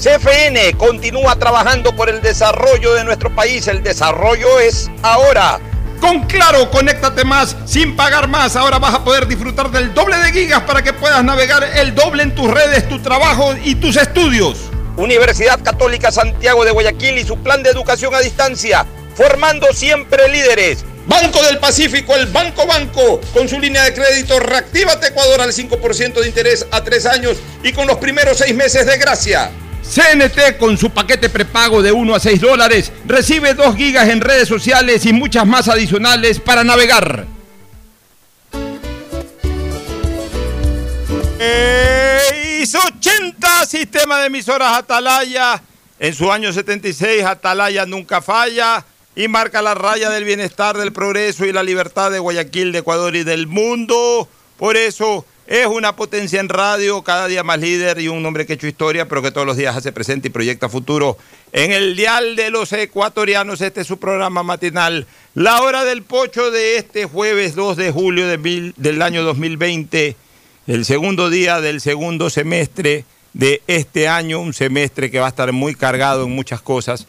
CFN continúa trabajando por el desarrollo de nuestro país. El desarrollo es ahora. Con Claro, conéctate más sin pagar más. Ahora vas a poder disfrutar del doble de gigas para que puedas navegar el doble en tus redes, tu trabajo y tus estudios. Universidad Católica Santiago de Guayaquil y su plan de educación a distancia, formando siempre líderes. Banco del Pacífico, el Banco Banco, con su línea de crédito Reactívate Ecuador al 5% de interés a tres años y con los primeros seis meses de gracia. CNT con su paquete prepago de 1 a 6 dólares recibe 2 gigas en redes sociales y muchas más adicionales para navegar. su 80 sistema de emisoras Atalaya. En su año 76 Atalaya nunca falla y marca la raya del bienestar, del progreso y la libertad de Guayaquil, de Ecuador y del mundo. Por eso es una potencia en radio, cada día más líder y un hombre que ha hecho historia, pero que todos los días hace presente y proyecta futuro. En el dial de los ecuatorianos, este es su programa matinal. La hora del pocho de este jueves 2 de julio de del año 2020, el segundo día del segundo semestre de este año, un semestre que va a estar muy cargado en muchas cosas.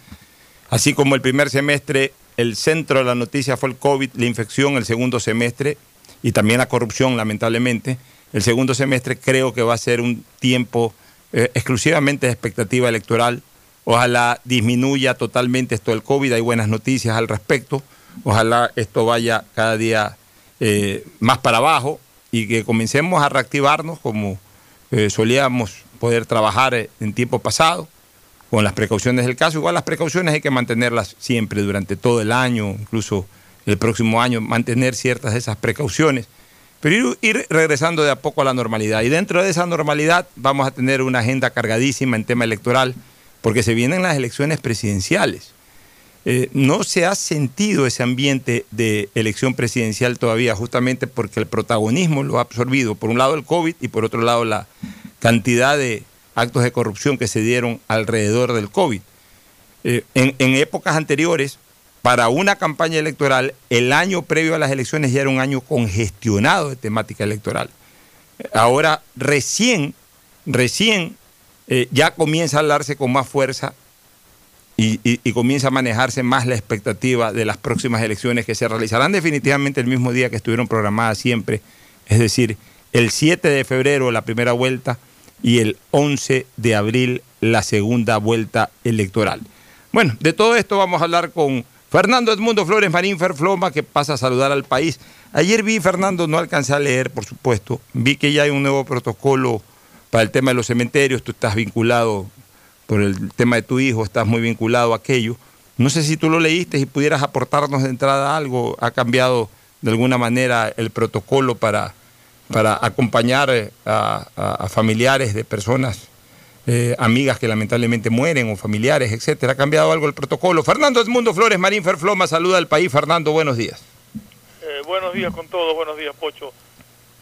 Así como el primer semestre, el centro de la noticia fue el COVID, la infección, el segundo semestre y también la corrupción, lamentablemente. El segundo semestre creo que va a ser un tiempo eh, exclusivamente de expectativa electoral. Ojalá disminuya totalmente esto del COVID, hay buenas noticias al respecto. Ojalá esto vaya cada día eh, más para abajo y que comencemos a reactivarnos como eh, solíamos poder trabajar en tiempo pasado, con las precauciones del caso. Igual las precauciones hay que mantenerlas siempre durante todo el año, incluso el próximo año, mantener ciertas de esas precauciones pero ir, regresando de a poco a la normalidad. Y dentro de esa normalidad vamos a tener una agenda cargadísima en tema electoral, porque se vienen las elecciones presidenciales. Eh, no se ha sentido ese ambiente de elección presidencial todavía, justamente porque el protagonismo lo ha absorbido, por un lado el COVID y por otro lado la cantidad de actos de corrupción que se dieron alrededor del COVID. Eh, en épocas anteriores, para una campaña electoral, el año previo a las elecciones ya era un año congestionado de temática electoral. Ahora recién, recién eh, ya comienza a hablarse con más fuerza y, y, comienza a manejarse más la expectativa de las próximas elecciones que se realizarán definitivamente el mismo día que estuvieron programadas siempre, es decir, el 7 de febrero la primera vuelta y el 11 de abril la segunda vuelta electoral. Bueno, de todo esto vamos a hablar con Fernando Edmundo Flores Marín Ferfloma, que pasa a saludar al país. Ayer vi, Fernando, no alcancé a leer, por supuesto, vi que ya hay un nuevo protocolo para el tema de los cementerios, tú estás vinculado por el tema de tu hijo, estás muy vinculado a aquello. No sé si tú lo leíste y pudieras aportarnos de entrada algo. ¿Ha cambiado de alguna manera el protocolo para, para acompañar eh, a familiares de personas eh, amigas que lamentablemente mueren o familiares, etcétera. Ha cambiado algo el protocolo. Fernando Edmundo Flores, Marín Ferfloma, saluda al país. Fernando, buenos días. Eh, buenos días con todos, buenos días, Pocho.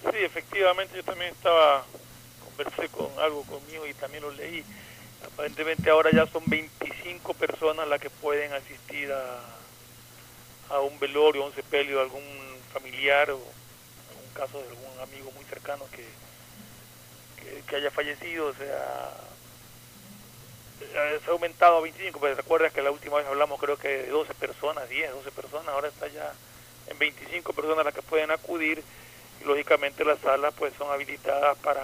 Sí, efectivamente, yo también estaba, conversé con algo conmigo y también lo leí. Aparentemente ahora ya son 25 personas las que pueden asistir a, a un velorio, a un sepelio de algún familiar o un caso de algún amigo muy cercano que que haya fallecido, o sea, se ha aumentado a 25, pero recuerda que la última vez hablamos creo que de 12 personas, 10, 12 personas, ahora está ya en 25 personas las que pueden acudir y lógicamente las salas pues son habilitadas para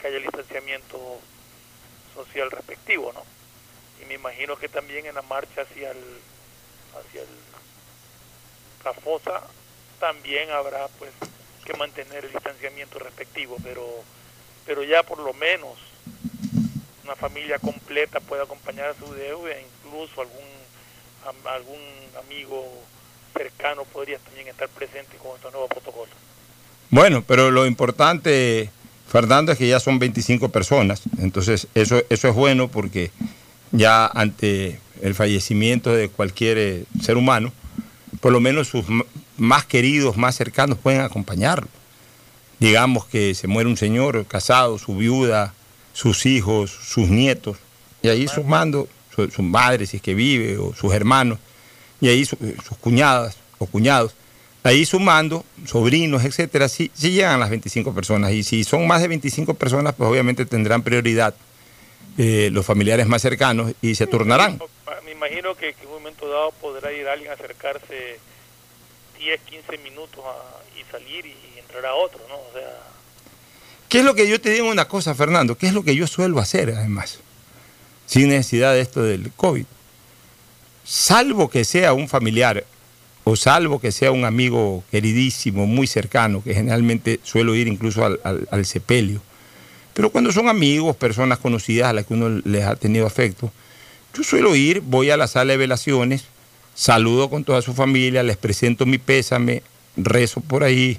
que haya el distanciamiento social respectivo, ¿no? Y me imagino que también en la marcha hacia el hacia el, la fosa también habrá pues que mantener el distanciamiento respectivo, pero pero ya por lo menos una familia completa puede acompañar a su deuda incluso algún algún amigo cercano podría también estar presente con estos nuevos protocolos. Bueno, pero lo importante, Fernando, es que ya son 25 personas. Entonces, eso, eso es bueno porque ya ante el fallecimiento de cualquier eh, ser humano, por lo menos sus más queridos, más cercanos pueden acompañarlo. Digamos que se muere un señor casado, su viuda, sus hijos, sus nietos, y ahí sumando su, su madre, si es que vive, o sus hermanos, y ahí sus cuñadas o cuñados, ahí sumando sobrinos, etcétera, sí, sí, llegan las 25 personas. Y si son más de 25 personas, pues obviamente tendrán prioridad eh, los familiares más cercanos y se turnarán. Me imagino que, que, en un momento dado podrá ir alguien a acercarse 10, 15 minutos a, y salir y entrar a otro, ¿no? O sea... ¿Qué es lo que yo te digo una cosa, Fernando? ¿Qué es lo que yo suelo hacer, además? Sin necesidad de esto del COVID salvo que sea un familiar o salvo que sea un amigo queridísimo, muy cercano, que generalmente suelo ir incluso al, sepelio. Pero cuando son amigos, personas conocidas a las que uno les ha tenido afecto, yo suelo ir, voy a la sala de velaciones, saludo con toda su familia, les presento mi pésame, rezo por ahí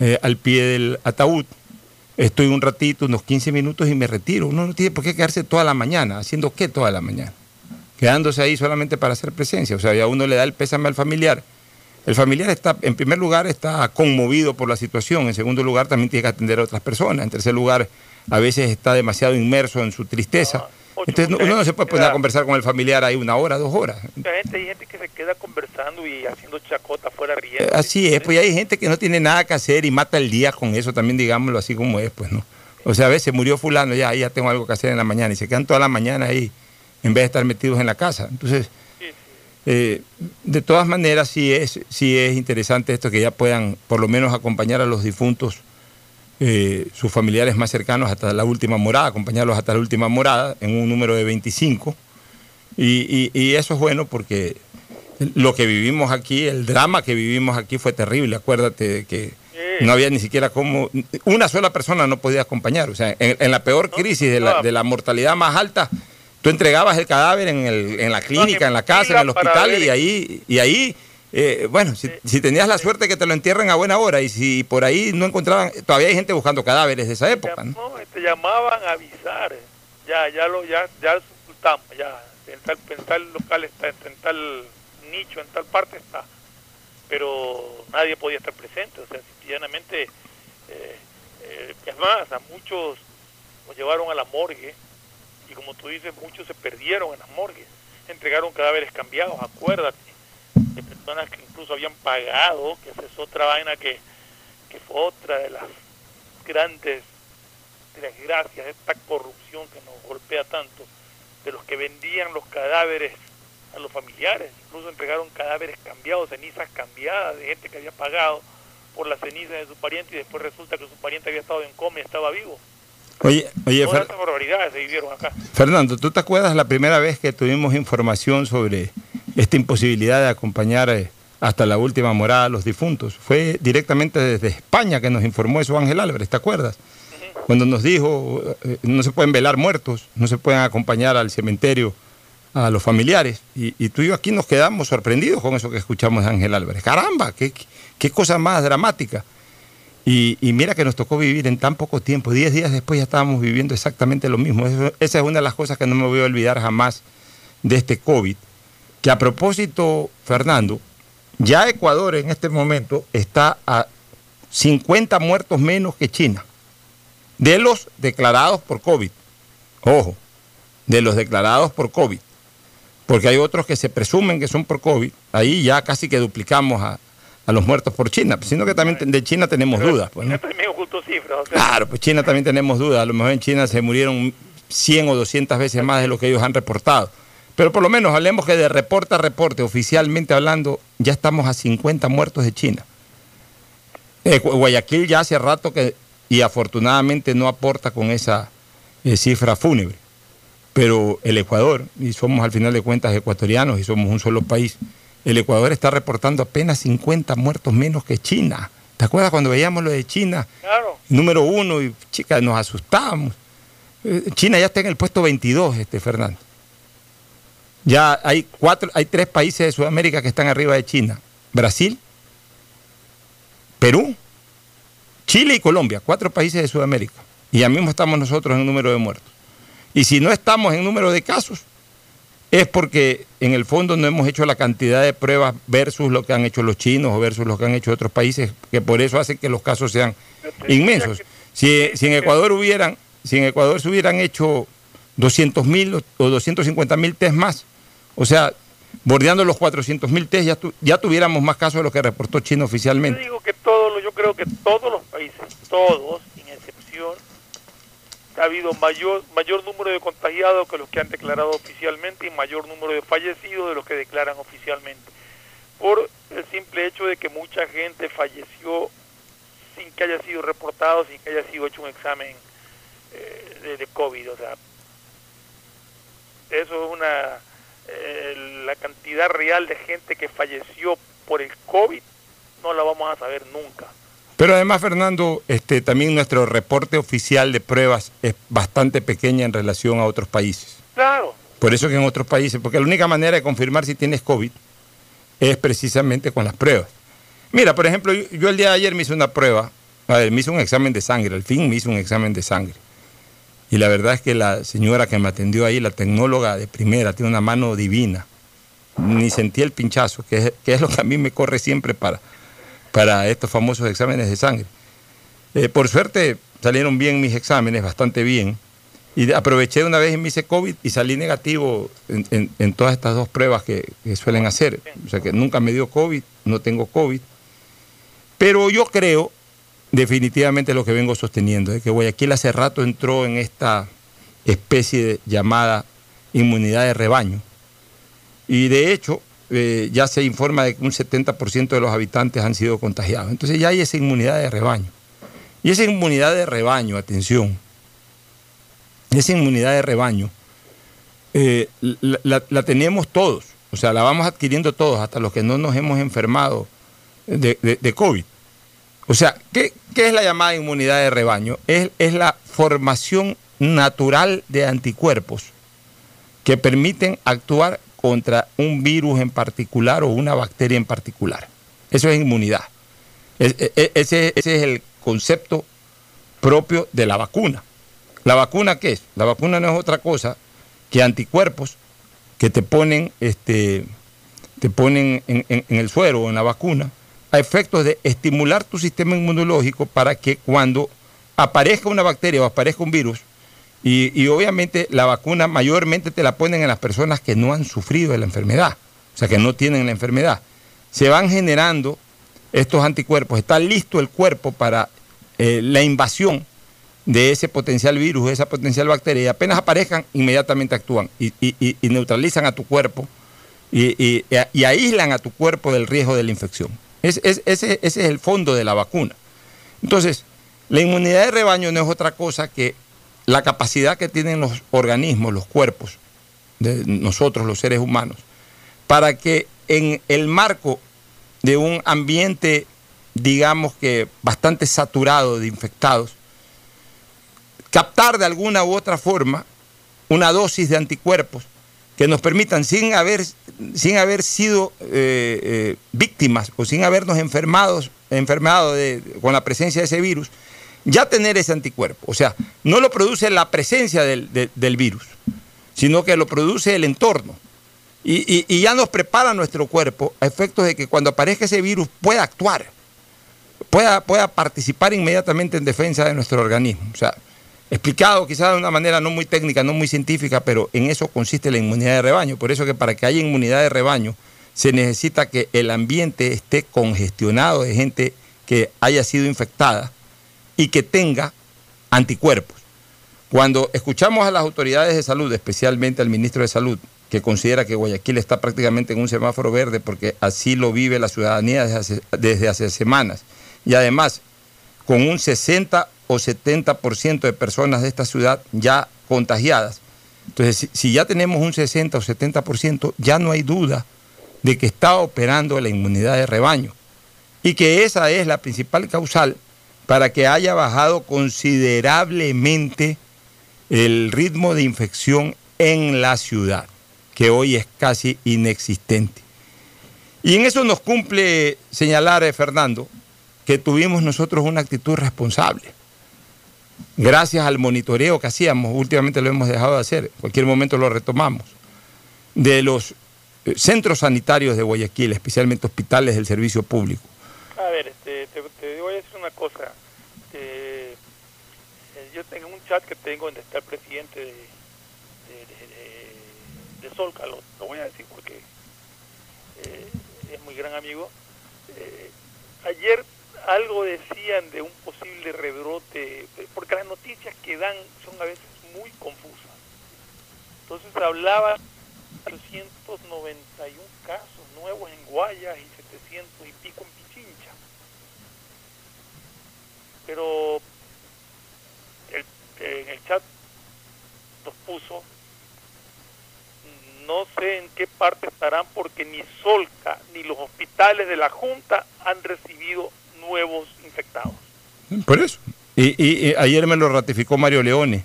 eh, al pie del ataúd, estoy un ratito, unos 15 minutos y me retiro. Uno no tiene por qué quedarse toda la mañana, haciendo qué toda la mañana quedándose ahí solamente para hacer presencia. O sea, ya uno le da el pésame al familiar. El familiar está, en primer lugar, está conmovido por la situación. En segundo lugar, también tiene que atender a otras personas. En tercer lugar, a veces está demasiado inmerso en su tristeza. Entonces uno no se puede poner a conversar con el familiar ahí una hora, dos horas. Mucha gente, hay gente que se queda conversando y haciendo chacota fuera riendo. Así es, pues hay gente que no tiene nada que hacer y mata el día con eso, también digámoslo así como es, pues no. O sea, a veces murió fulano, ya, ya tengo algo que hacer en la mañana y se quedan toda la mañana ahí en vez de estar metidos en la casa. Entonces, eh, de todas maneras, sí es, sí es interesante esto que ya puedan por lo menos acompañar a los difuntos, eh, sus familiares más cercanos hasta la última morada, acompañarlos hasta la última morada en un número de 25. Y, y, eso es bueno porque lo que vivimos aquí, el drama que vivimos aquí fue terrible. Acuérdate de que no había ni siquiera como. Una sola persona no podía acompañar. O sea, en, la peor crisis de la, de la mortalidad más alta Tú entregabas el cadáver en, el, en la clínica, en la casa, en el hospital y ahí, y ahí eh, bueno, si, tenías la suerte que te lo entierren a buena hora y si por ahí no encontraban, todavía hay gente buscando cadáveres de esa época. ¿no? te llamaban a avisar, ya, ya lo, ya, ya ya, en tal, en tal local está, en tal nicho, en tal parte está, pero nadie podía estar presente, o sea, sencillamente, eh, eh, es más, a muchos los llevaron a la morgue y como tú dices, muchos se perdieron en las morgues, entregaron cadáveres cambiados, acuérdate, de personas que incluso habían pagado, que esa es otra vaina que, que fue otra de las grandes desgracias, esta corrupción que nos golpea tanto, de los que vendían los cadáveres a los familiares, incluso entregaron cadáveres cambiados, cenizas cambiadas de gente que había pagado por las cenizas de su pariente y después resulta que su pariente había estado en coma y estaba vivo. Oye, oye Fernando, ¿tú te acuerdas la primera vez que tuvimos información sobre esta imposibilidad de acompañar eh, hasta la última morada a los difuntos? Fue directamente desde España que nos informó eso Ángel Álvarez, ¿te acuerdas? Cuando nos dijo, eh, no se pueden velar muertos, no se pueden acompañar al cementerio a los familiares. Y, tú y yo aquí nos quedamos sorprendidos con eso que escuchamos de Ángel Álvarez. Caramba, qué, qué cosa más dramática. Y, mira que nos tocó vivir en tan poco tiempo. Diez días después ya estábamos viviendo exactamente lo mismo. esa es una de las cosas que no me voy a olvidar jamás de este COVID. Que a propósito, Fernando, ya Ecuador en este momento está a 50 muertos menos que China. De los declarados por COVID. Ojo, de los declarados por COVID. Porque hay otros que se presumen que son por COVID. Ahí ya casi que duplicamos a, a los muertos por China, sino que también de China tenemos dudas. Pues, cifras. Claro, pues China también tenemos dudas. A lo mejor en China se murieron 100 o 200 veces más de lo que ellos han reportado. Pero por lo menos hablemos que de reporte a reporte, oficialmente hablando, ya estamos a 50 muertos de China. Eh, Guayaquil ya hace rato que, y afortunadamente no aporta con esa eh, cifra fúnebre. Pero el Ecuador, y somos al final de cuentas ecuatorianos y somos un solo país, el Ecuador está reportando apenas 50 muertos menos que China. ¿Te acuerdas cuando veíamos lo de China? Claro. Número uno, y chicas, nos asustábamos. Eh, China ya está en el puesto 22, este Fernando. Ya hay cuatro, hay tres países de Sudamérica que están arriba de China. Brasil, Perú, Chile y Colombia, cuatro países de Sudamérica. Y ya mismo estamos nosotros en número de muertos. Y si no estamos en número de casos, es porque en el fondo no hemos hecho la cantidad de pruebas versus lo que han hecho los chinos o versus lo que han hecho otros países, que por eso hace que los casos sean inmensos. Si, si en Ecuador hubieran, si en Ecuador se hubieran hecho 200 mil o 250 mil test más, o sea, bordeando los 400 mil test, ya, tuviéramos más casos de lo que reportó China oficialmente. Yo digo que todos, yo creo que todos los países, todos, sin excepción, ha habido mayor, mayor número de contagiados que los que han declarado oficialmente y mayor número de fallecidos de los que declaran oficialmente. Por el simple hecho de que mucha gente falleció sin que haya sido reportado, sin que haya sido hecho un examen eh, de, COVID. O sea, eso es una eh, la cantidad real de gente que falleció por el COVID no la vamos a saber nunca. Pero además, Fernando, este, también nuestro reporte oficial de pruebas es bastante pequeña en relación a otros países. Claro. Por eso que en otros países, porque la única manera de confirmar si tienes COVID es precisamente con las pruebas. Mira, por ejemplo, yo, yo el día de ayer me hice una prueba, a ver, me hice un examen de sangre, al fin me hice un examen de sangre. Y la verdad es que la señora que me atendió ahí, la tecnóloga de primera, tiene una mano divina. Ni sentí el pinchazo, que es, que es lo que a mí me corre siempre para, para estos famosos exámenes de sangre. Eh, por suerte salieron bien mis exámenes, bastante bien. Y aproveché una vez y me hice COVID y salí negativo en, todas estas dos pruebas que, que, suelen hacer. O sea que nunca me dio COVID, no tengo COVID. Pero yo creo definitivamente lo que vengo sosteniendo, es que Guayaquil hace rato entró en esta especie de llamada inmunidad de rebaño. Y de hecho, eh, ya se informa de que un 70% de los habitantes han sido contagiados. Entonces ya hay esa inmunidad de rebaño. Y esa inmunidad de rebaño, atención, esa inmunidad de rebaño, eh, la, tenemos todos, o sea, la vamos adquiriendo todos, hasta los que no nos hemos enfermado de COVID. O sea, ¿qué, ¿qué, es la llamada inmunidad de rebaño? Es, es, la formación natural de anticuerpos que permiten actuar contra un virus en particular o una bacteria en particular. Eso es inmunidad. Es, es, ese, ese, es el concepto propio de la vacuna. ¿La vacuna qué es? La vacuna no es otra cosa que anticuerpos que te ponen, este, te ponen en, en, en el suero o en la vacuna a efectos de estimular tu sistema inmunológico para que cuando aparezca una bacteria o aparezca un virus, y, y, obviamente la vacuna mayormente te la ponen en las personas que no han sufrido de la enfermedad, o sea, que no tienen la enfermedad. Se van generando estos anticuerpos, está listo el cuerpo para eh, la invasión de ese potencial virus, de esa potencial bacteria, y apenas aparezcan, inmediatamente actúan y, y, y neutralizan a tu cuerpo y aíslan a tu cuerpo del riesgo de la infección. Es, es, ese, ese, es el fondo de la vacuna. Entonces, la inmunidad de rebaño no es otra cosa que la capacidad que tienen los organismos, los cuerpos de nosotros, los seres humanos, para que en el marco de un ambiente, digamos que bastante saturado de infectados, captar de alguna u otra forma una dosis de anticuerpos que nos permitan, sin haber, sin haber sido eh, eh, víctimas o sin habernos enfermados, enfermado de, con la presencia de ese virus, ya tener ese anticuerpo. O sea, no lo produce la presencia del, de, del virus, sino que lo produce el entorno. Y, y, y, ya nos prepara nuestro cuerpo a efectos de que cuando aparezca ese virus pueda actuar, pueda, pueda participar inmediatamente en defensa de nuestro organismo. O sea, explicado quizás de una manera no muy técnica, no muy científica, pero en eso consiste la inmunidad de rebaño. Por eso que para que haya inmunidad de rebaño se necesita que el ambiente esté congestionado de gente que haya sido infectada y que tenga anticuerpos. Cuando escuchamos a las autoridades de salud, especialmente al ministro de Salud, que considera que Guayaquil está prácticamente en un semáforo verde porque así lo vive la ciudadanía desde hace, semanas, y además con un 60 o 70% de personas de esta ciudad ya contagiadas. Entonces, si ya tenemos un 60 o 70%, ya no hay duda de que está operando la inmunidad de rebaño y que esa es la principal causal para que haya bajado considerablemente el ritmo de infección en la ciudad, que hoy es casi inexistente. Y en eso nos cumple señalar, eh, Fernando, que tuvimos nosotros una actitud responsable. Gracias al monitoreo que hacíamos, últimamente lo hemos dejado de hacer, en cualquier momento lo retomamos, de los eh, centros sanitarios de Guayaquil, especialmente hospitales del servicio público. A ver, este, te, voy a decir una cosa. Eh, yo tengo un chat que tengo donde está el presidente de, de, Solca, lo, voy a decir porque eh, es muy gran amigo. ayer algo decían de un posible rebrote, porque las noticias que dan son a veces muy confusas. Entonces hablaba 891 casos nuevos en Guayas y 700 y pico en Pichincha. Pero en el chat nos puso, no sé en qué parte estarán porque ni Solca ni los hospitales de la Junta han recibido nuevos infectados. Por eso. Y, y, ayer me lo ratificó Mario Leone.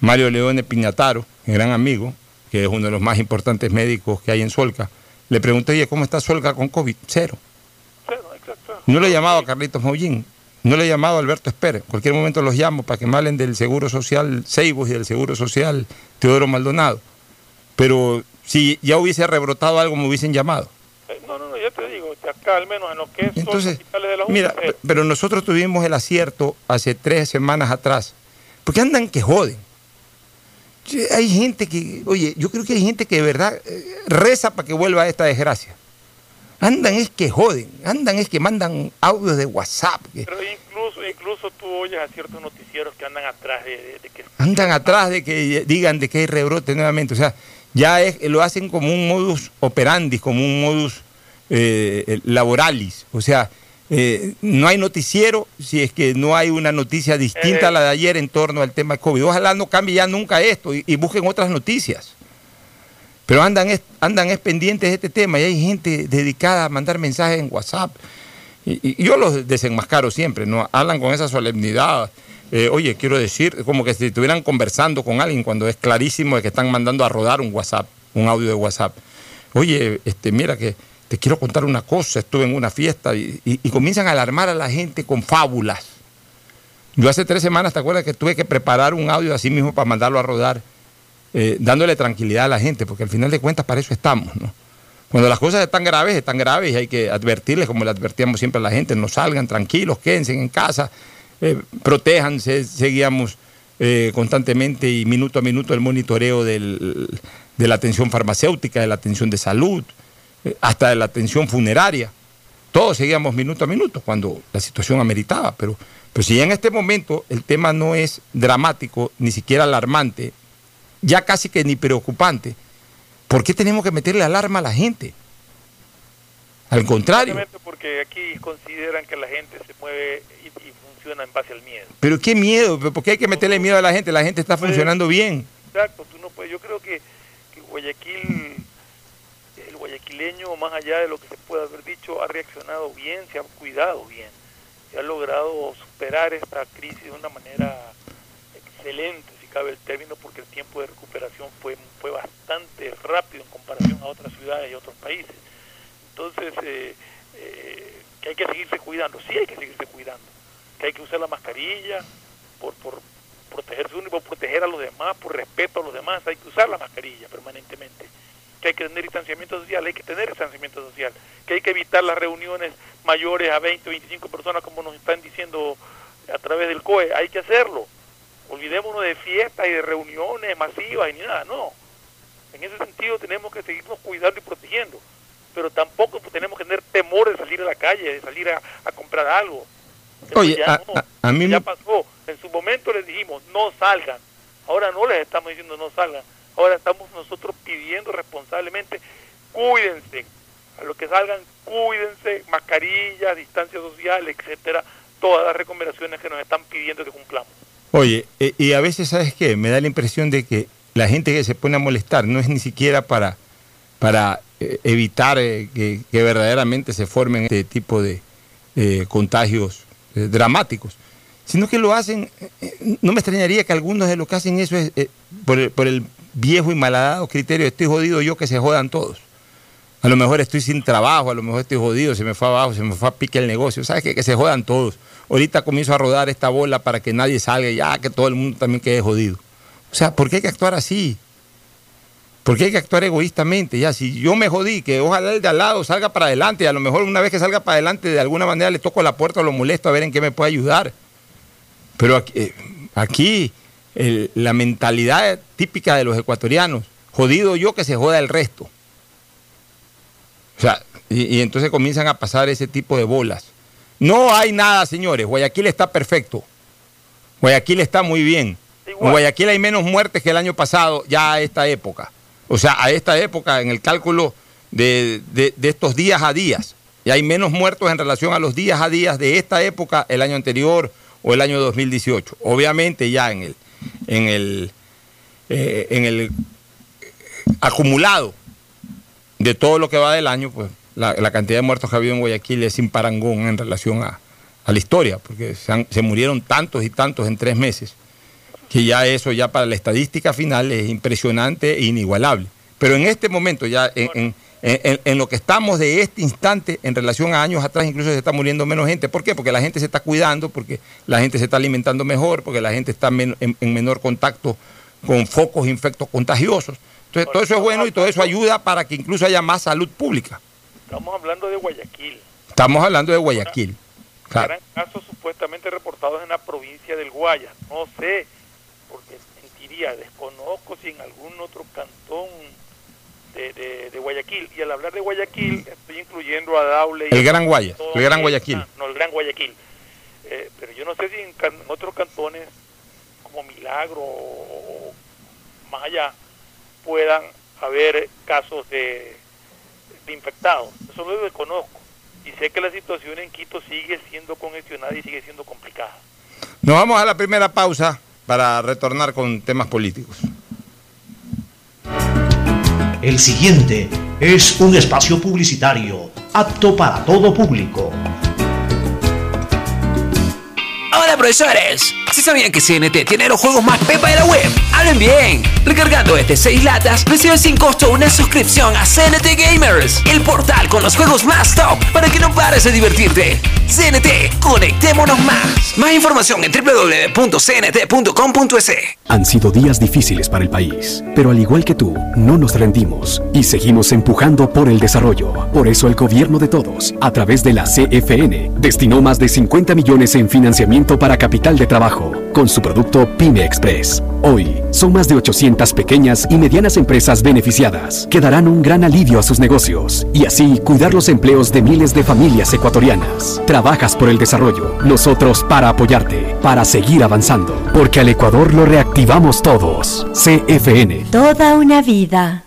Mario Leone Piñataro, mi gran amigo, que es uno de los más importantes médicos que hay en Solca. Le pregunté, oye, ¿cómo está Solca con COVID? Cero. Cero, exacto. No le he llamado a Carlitos Mollín, no le he llamado a Alberto Esper. En cualquier momento los llamo para que me hablen del Seguro Social Seibos y del Seguro Social Teodoro Maldonado. Pero si ya hubiese rebrotado algo, me hubiesen llamado. Eh, no, no, no, ya te digo, acá al menos en lo que es Entonces, de la Mira, pero nosotros tuvimos el acierto hace tres semanas atrás. Porque andan que joden. Hay gente que, oye, yo creo que hay gente que de verdad eh, reza para que vuelva esta desgracia. Andan es que joden, andan es que mandan audios de WhatsApp. Pero incluso, incluso tú oyes a ciertos noticieros que andan atrás de, que... Andan atrás de que digan de que hay rebrote nuevamente. O sea, ya es, lo hacen como un modus operandi, como un modus eh, laboralis. O sea, eh, no hay noticiero si es que no hay una noticia distinta a la de ayer en torno al tema COVID. Ojalá no cambie ya nunca esto y, busquen otras noticias. Pero andan, andan es pendientes de este tema y hay gente dedicada a mandar mensajes en WhatsApp. Y, yo los desenmascaro siempre, ¿no? Hablan con esa solemnidad. Eh, oye, quiero decir, como que si estuvieran conversando con alguien cuando es clarísimo de que están mandando a rodar un WhatsApp, un audio de WhatsApp. Oye, este, mira que te quiero contar una cosa, estuve en una fiesta y, comienzan a alarmar a la gente con fábulas. Yo hace tres semanas, ¿te acuerdas que tuve que preparar un audio así mismo para mandarlo a rodar, eh, dándole tranquilidad a la gente, porque al final de cuentas para eso estamos, ¿no? Cuando las cosas están graves, están graves y hay que advertirles, como le advertíamos siempre a la gente, no salgan tranquilos, quédense en casa, eh, protéjanse, seguíamos eh, constantemente y minuto a minuto el monitoreo de la atención farmacéutica, de la atención de salud, hasta de la atención funeraria. Todos seguíamos minuto a minuto cuando la situación ameritaba, pero, pero si ya en este momento el tema no es dramático, ni siquiera alarmante, ya casi que ni preocupante, ¿por qué tenemos que meterle alarma a la gente? Al contrario. Porque aquí consideran que la gente se mueve y, funciona en base al miedo. Pero qué miedo, ¿por qué hay que meterle miedo a la gente? La gente está pues, funcionando bien. Exacto, tú no puedes. Yo creo que, que Guayaquil guayaquileño, más allá de lo que se puede haber dicho, ha reaccionado bien, se ha cuidado bien, se ha logrado superar esta crisis de una manera excelente, si cabe el término, porque el tiempo de recuperación fue, fue bastante rápido en comparación a otras ciudades y otros países. Entonces, eh, eh, que hay que seguirse cuidando, sí hay que seguirse cuidando, que hay que usar la mascarilla por, por protegerse uno y por proteger a los demás, por respeto a los demás, hay que usar la mascarilla permanentemente que hay que tener distanciamiento social, hay que tener distanciamiento social, que hay que evitar las reuniones mayores a 20 o 25 personas como nos están diciendo a través del COE, hay que hacerlo. Olvidémonos de fiestas y de reuniones masivas y ni nada, no. En ese sentido tenemos que seguirnos cuidando y protegiendo. pero tampoco tenemos que tener temor de salir a la calle, de salir a, comprar algo. Oye, ya, a, mí ya pasó. En su momento les dijimos, no salgan. Ahora no les estamos diciendo no salgan. Ahora estamos nosotros pidiendo responsablemente, cuídense. A los que salgan, cuídense, mascarilla, distancia social, etcétera. Todas las recomendaciones que nos están pidiendo que cumplamos. Oye, eh, y a veces, ¿sabes qué? Me da la impresión de que la gente que se pone a molestar no es ni siquiera para, para eh, evitar eh, que, verdaderamente se formen este tipo de contagios dramáticos, sino que lo hacen, no me extrañaría que algunos de los que hacen eso es por el, por, el, viejo y malhadado criterio, estoy jodido yo, que se jodan todos. A lo mejor estoy sin trabajo, a lo mejor estoy jodido, se me fue abajo, se me fue a pique el negocio. ¿Sabes qué? Que se jodan todos. Ahorita comienzo a rodar esta bola para que nadie salga ya que todo el mundo también quede jodido. O sea, ¿por qué hay que actuar así? ¿Por qué hay que actuar egoístamente? Ya, si yo me jodí, que ojalá el de al lado salga para adelante y a lo mejor una vez que salga para adelante de alguna manera le toco la puerta o lo molesto a ver en qué me puede ayudar. Pero aquí, la mentalidad típica de los ecuatorianos, jodido yo que se joda el resto. O sea, y, y entonces comienzan a pasar ese tipo de bolas. No hay nada, señores. Guayaquil está perfecto. Guayaquil está muy bien. En Guayaquil hay menos muertes que el año pasado, ya a esta época. O sea, a esta época, en el cálculo de, estos días a días. Y hay menos muertos en relación a los días a días de esta época, el año anterior o el año 2018. Obviamente ya en el, en el, eh, en el acumulado de todo lo que va del año, pues la, cantidad de muertos que ha habido en Guayaquil es sin parangón en relación a, la historia, porque se murieron tantos y tantos en tres meses que ya eso ya para la estadística final es impresionante e inigualable. Pero en este momento, ya en, lo que estamos de este instante en relación a años atrás, incluso se está muriendo menos gente. ¿Por qué? Porque la gente se está cuidando, porque la gente se está alimentando mejor, porque la gente está en, menor contacto con focos infectos contagiosos. Entonces, todo eso es bueno y todo eso ayuda para que incluso haya más salud pública. Estamos hablando de Guayaquil. Estamos hablando de Guayaquil. Claro. casos supuestamente reportados en la provincia del Guaya. No sé porque mentiría, desconozco si en algún otro cantón de, Guayaquil, y al hablar de Guayaquil estoy incluyendo a Daule. el Gran Guaya, el Gran Guayaquil. no, el Gran Guayaquil. Eh, pero yo no sé si en, otros cantones como Milagro o más allá puedan haber casos de, de infectados. Eso lo desconozco. Y sé que la situación en Quito sigue siendo congestionada y sigue siendo complicada. Nos vamos a la primera pausa para retornar con temas políticos. El siguiente es un espacio publicitario apto para todo público. Hola profesores, si sabían que CNT tiene los juegos más pepa de la web, hablen bien. Recargando este 6 latas, recibes sin costo una suscripción a CNT Gamers, el portal con los juegos más top para que no pares de divertirte. CNT, conectémonos más. Más información en www.cnt.com.es. Han sido días difíciles para el país, pero al igual que tú, no nos rendimos y seguimos empujando por el desarrollo. Por eso el gobierno de todos, a través de la CFN, destinó más de 50 millones en financiamiento para capital de con su producto Pyme Express. Hoy, son más de 800 pequeñas y medianas empresas beneficiadas que darán un gran alivio a sus negocios y así cuidar los empleos de miles de familias ecuatorianas. Trabajas por el desarrollo, nosotros para apoyarte, para seguir avanzando, porque al Ecuador lo reactivamos todos. CFN. Toda una vida.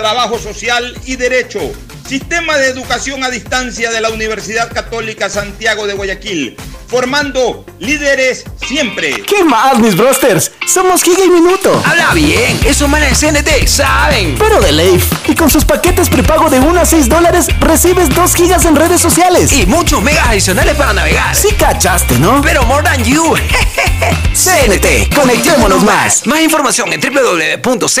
trabajo social y derecho. Sistema de Educación a Distancia de la Universidad Católica Santiago de Guayaquil formando líderes siempre. ¿Qué más, mis brosters? Somos Giga y Minuto. Habla bien, esos manes de CNT saben. Pero de Leif. Y con sus paquetes prepago de 1 a 6 dólares, recibes 2 gigas en redes sociales. Y muchos megas adicionales para navegar. Sí cachaste, ¿no? Pero more than you. CNT, conectémonos más. Más información en www.cnt.com.es.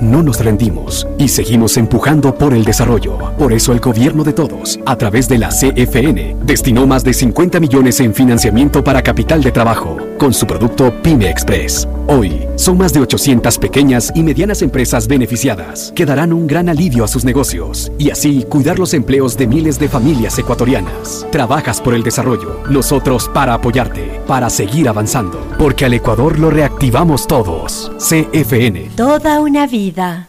no nos rendimos y seguimos empujando por el desarrollo. Por eso el gobierno de todos, a través de la CFN, destinó más de 50 millones en financiamiento para capital de trabajo con su producto Pyme Express. Hoy, son más de 800 pequeñas y medianas empresas beneficiadas que darán un gran alivio a sus negocios y así cuidar los empleos de miles de familias ecuatorianas. Trabajas por el desarrollo, nosotros para apoyarte, para seguir avanzando, porque al Ecuador lo reactivamos todos. CFN. Toda una vida.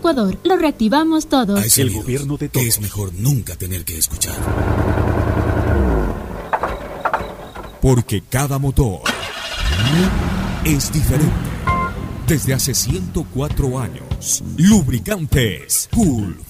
Ecuador, lo reactivamos todos. el gobierno de todos. Que es mejor nunca tener que escuchar. Porque cada motor es diferente. Desde hace 104 años, lubricantes Gulf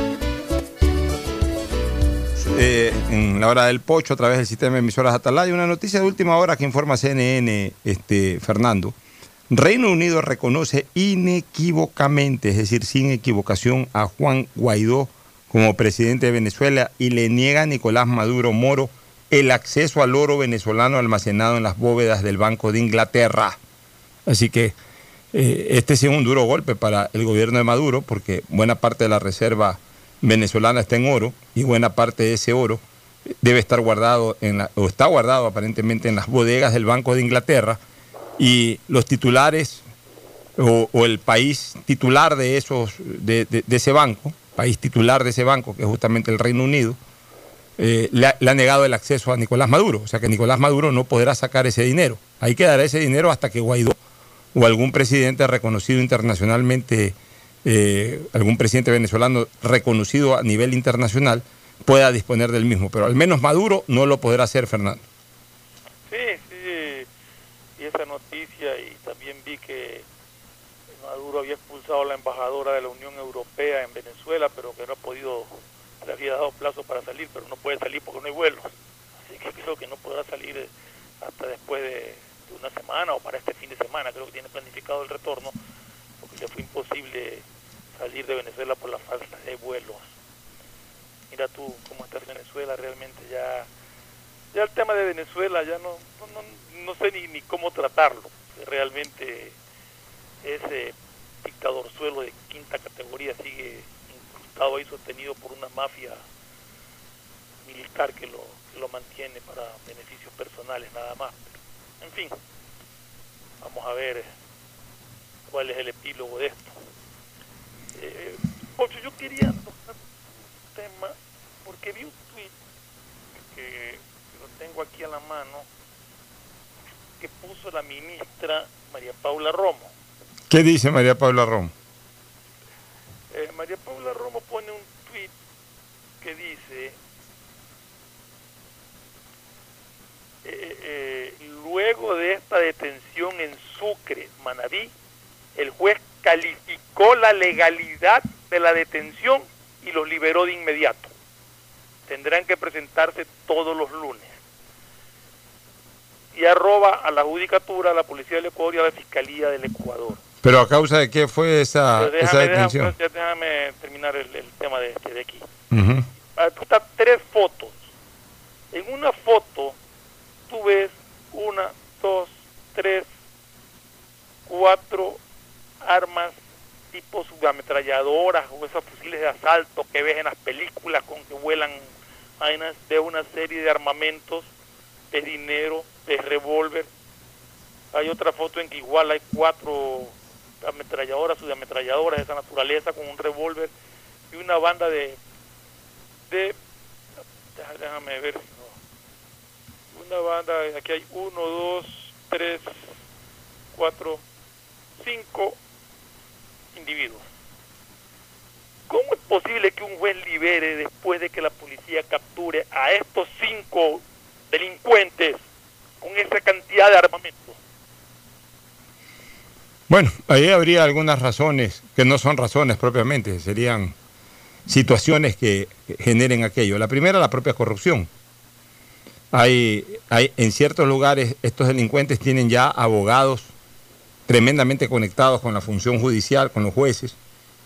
Eh, en la hora del pocho a través del sistema de emisoras Atalaya. Una noticia de última hora que informa CNN, este, Fernando. Reino Unido reconoce inequívocamente, es decir, sin equivocación, a Juan Guaidó como presidente de Venezuela y le niega a Nicolás Maduro Moro el acceso al oro venezolano almacenado en las bóvedas del Banco de Inglaterra. Así que eh, este es un duro golpe para el gobierno de Maduro, porque buena parte de la reserva venezolana está en oro y buena parte de ese oro debe estar guardado en la, o está guardado aparentemente en las bodegas del Banco de Inglaterra y los titulares o, el país titular de esos de, ese banco, país titular de ese banco que es justamente el Reino Unido, eh, le, ha, negado el acceso a Nicolás Maduro, o sea que Nicolás Maduro no podrá sacar ese dinero. Ahí quedará ese dinero hasta que Guaidó o algún presidente reconocido internacionalmente eh, algún presidente venezolano reconocido a nivel internacional pueda disponer del mismo, pero al menos Maduro no lo podrá hacer, Fernando. Sí, sí, y esa noticia, y también vi que Maduro había expulsado a la embajadora de la Unión Europea en Venezuela, pero que no ha podido le había dado plazo para salir, pero no puede salir porque no hay vuelos. Así que creo que no podrá salir hasta después de, de una semana o para este fin de semana. Creo que tiene planificado el retorno le fue imposible salir de Venezuela por la falta de vuelos. Mira tú cómo está Venezuela, realmente ya ya el tema de Venezuela ya no no, sé ni, ni cómo tratarlo. Realmente ese dictador suelo de quinta categoría sigue incrustado ahí sostenido por una mafia militar que lo, que lo mantiene para beneficios personales nada más. En fin, vamos a ver cuál es el epílogo de esto. Eh, yo quería tocar un tema porque vi un tweet que, que lo tengo aquí a la mano que puso la ministra María Paula Romo. ¿Qué dice María Paula Romo? Eh, María Paula Romo pone un tweet que dice eh, eh, luego de esta detención en Sucre, Manabí, el juez calificó la legalidad de la detención y los liberó de inmediato. Tendrán que presentarse todos los lunes. Y arroba a la judicatura, a la Policía del Ecuador y a la Fiscalía del Ecuador. ¿Pero a causa de qué fue esa, Pero esa déjame, detención? déjame- déjame terminar el, el tema de, este, de aquí. Ujú. Aquí están tres fotos. En una foto tú ves una, dos, tres, cuatro armas tipo subametralladoras o esos fusiles de asalto que ves en las películas con que vuelan vainas de una serie de armamentos, de dinero, de revólver. Hay otra foto en que igual hay cuatro ametralladoras, subametralladoras de esa naturaleza con un revólver y una banda de de déjame ver una banda aquí hay uno dos tres cuatro cinco individuos ¿cómo es posible que un juez libere después de que la policía capture a estos cinco delincuentes con esa cantidad de armamento? Bueno, ahí habría algunas razones que no son razones propiamente, serían situaciones que generen aquello. La primera, la propia corrupción. Hay, hay en ciertos lugares estos delincuentes tienen ya abogados tremendamente conectados con la función judicial, con los jueces,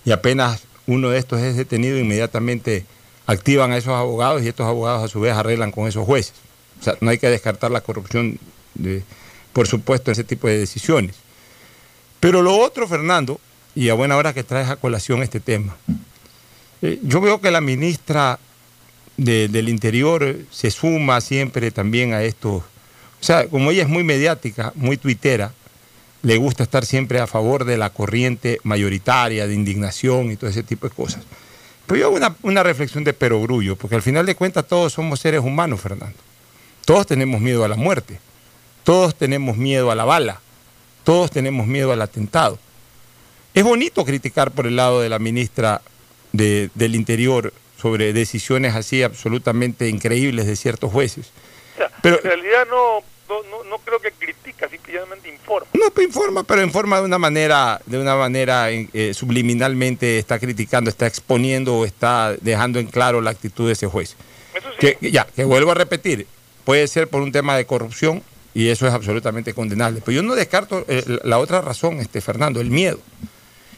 y apenas uno de estos es detenido, inmediatamente activan a esos abogados y estos abogados a su vez arreglan con esos jueces. O sea, no hay que descartar la corrupción, de, por supuesto, en ese tipo de decisiones. Pero lo otro, Fernando, y a buena hora que traes a colación este tema, eh, yo veo que la ministra de- del Interior se suma siempre también a esto. O sea, como ella es muy mediática, muy tuitera, le gusta estar siempre a favor de la corriente mayoritaria, de indignación y todo ese tipo de cosas. Pero yo hago una, una reflexión de perogrullo, porque al final de cuentas todos somos seres humanos, Fernando. Todos tenemos miedo a la muerte, todos tenemos miedo a la bala, todos tenemos miedo al atentado. Es bonito criticar por el lado de la ministra de- del Interior sobre decisiones así absolutamente increíbles de ciertos jueces. O sea, Pero- en realidad no, no, no, no creo que simplemente informa. No, pues informa, pero informa de una manera, de una manera eh, subliminalmente está criticando, está exponiendo o está dejando en claro la actitud de ese juez. Que, que ya, que vuelvo a repetir, puede ser por un tema de corrupción y eso es absolutamente condenable. Pero yo no descarto eh, la- otra razón, este Fernando, el miedo.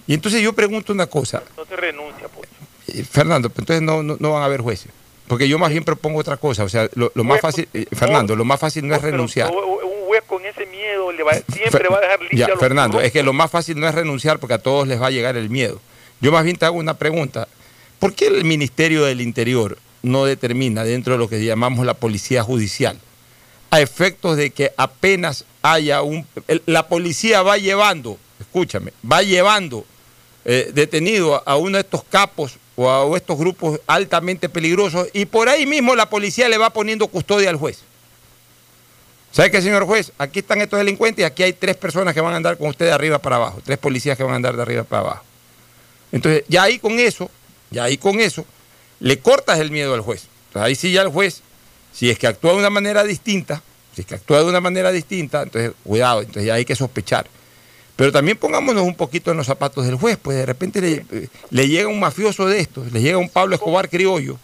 Y entonces yo pregunto una cosa, No se renuncia, pues. eh, Fernando, pues entonces no, no, no van a haber jueces. Porque yo más bien propongo otra cosa. O sea, lo, lo más fácil, eh, Fernando, lo más fácil no es renunciar. Un juez con ese miedo le va, siempre va a dejar limpia Ya, a los Fernando, corruptos. es que lo más fácil no es renunciar porque a todos les va a llegar el miedo. Yo más bien te hago una pregunta. ¿Por qué el Ministerio del Interior no determina dentro de lo que llamamos la policía judicial a efectos de que apenas haya un... el- la policía va llevando, escúchame, va llevando eh, detenido a, a uno de estos capos o a estos grupos altamente peligrosos y por ahí mismo la policía le va poniendo custodia al juez? ¿Sabe qué, señor juez? Aquí están estos delincuentes y aquí hay tres personas que van a andar con usted de arriba para abajo, tres policías que van a andar de arriba para abajo. Entonces, ya ahí con eso, ya ahí con eso, le cortas el miedo al juez. Entonces, ahí sí ya el juez, si es que actúa de una manera distinta, si es que actúa de una manera distinta, entonces cuidado, entonces ya hay que sospechar. Pero también pongámonos un poquito en los zapatos del juez, pues de repente le, le llega un mafioso de estos, le llega un Pablo Escobar criollo,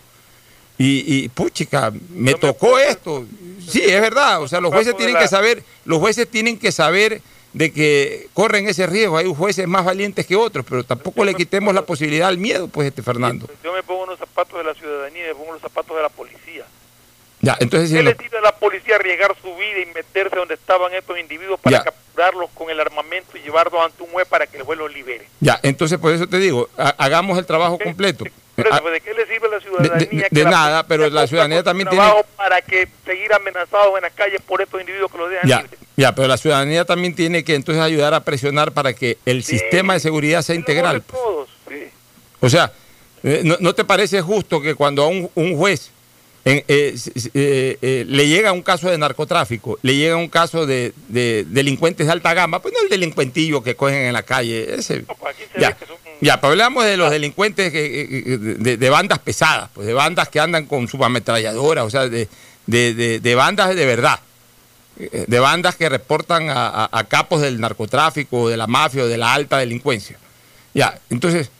y, y puchica, me tocó esto. Sí, es verdad. O sea, los jueces tienen que saber, los jueces tienen que saber de que corren ese riesgo. Hay jueces más valientes que otros, pero tampoco le quitemos la posibilidad al miedo, pues, este Fernando. Yo me pongo los zapatos de la ciudadanía, me pongo los zapatos de la policía. Ya, entonces ¿Qué le sirve a la policía arriesgar su vida y meterse donde estaban estos individuos para capturarlos con el armamento y llevarlos ante un juez para que el juez los libere? Ya, entonces por eso te digo, hagamos el trabajo completo. Ah, ¿De qué le sirve a la ciudadanía? De, nada, pero la ciudadanía también tiene... para que seguir amenazados en las calles por estos individuos que los dejan ya, Ya, pero la ciudadanía también tiene que entonces ayudar a presionar para que el sistema de seguridad sea integral. Todos, sí. O sea, eh, ¿no, te parece justo que cuando a un, un juez eh, eh, eh, le llega un caso de narcotráfico, le llega un caso de, delincuentes de alta gama, pues no el delincuentillo que cogen en la calle. Ese, pues ya, ya, pero hablamos de los delincuentes de, bandas pesadas, pues de bandas que andan con subametralladoras, o sea, de, bandas de verdad, de bandas que reportan a, a capos del narcotráfico, de la mafia o de la alta delincuencia. Ya, entonces,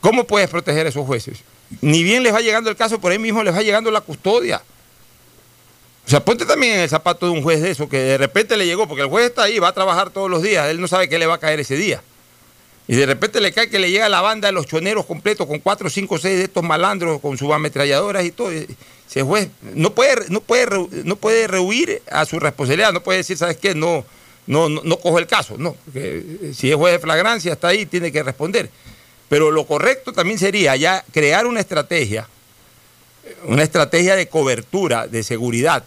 ¿cómo puedes proteger a esos jueces? ni bien les va llegando el caso, por ahí mismo les va llegando la custodia. O sea, ponte también en el zapato de un juez de eso, que de repente le llegó, porque el juez está ahí, va a trabajar todos los días, él no sabe qué le va a caer ese día. Y de repente le cae que le llega la banda de los choneros completos con cuatro, cinco, seis de estos malandros con sus ametralladoras y todo. Ese juez no puede, no puede, no puede rehuir a su responsabilidad, no puede decir, ¿sabes qué? No, no, no, no cojo el caso. No, si es juez de flagrancia, está ahí, tiene que responder. Pero lo correcto también sería ya crear una estrategia, una estrategia de cobertura, de seguridad,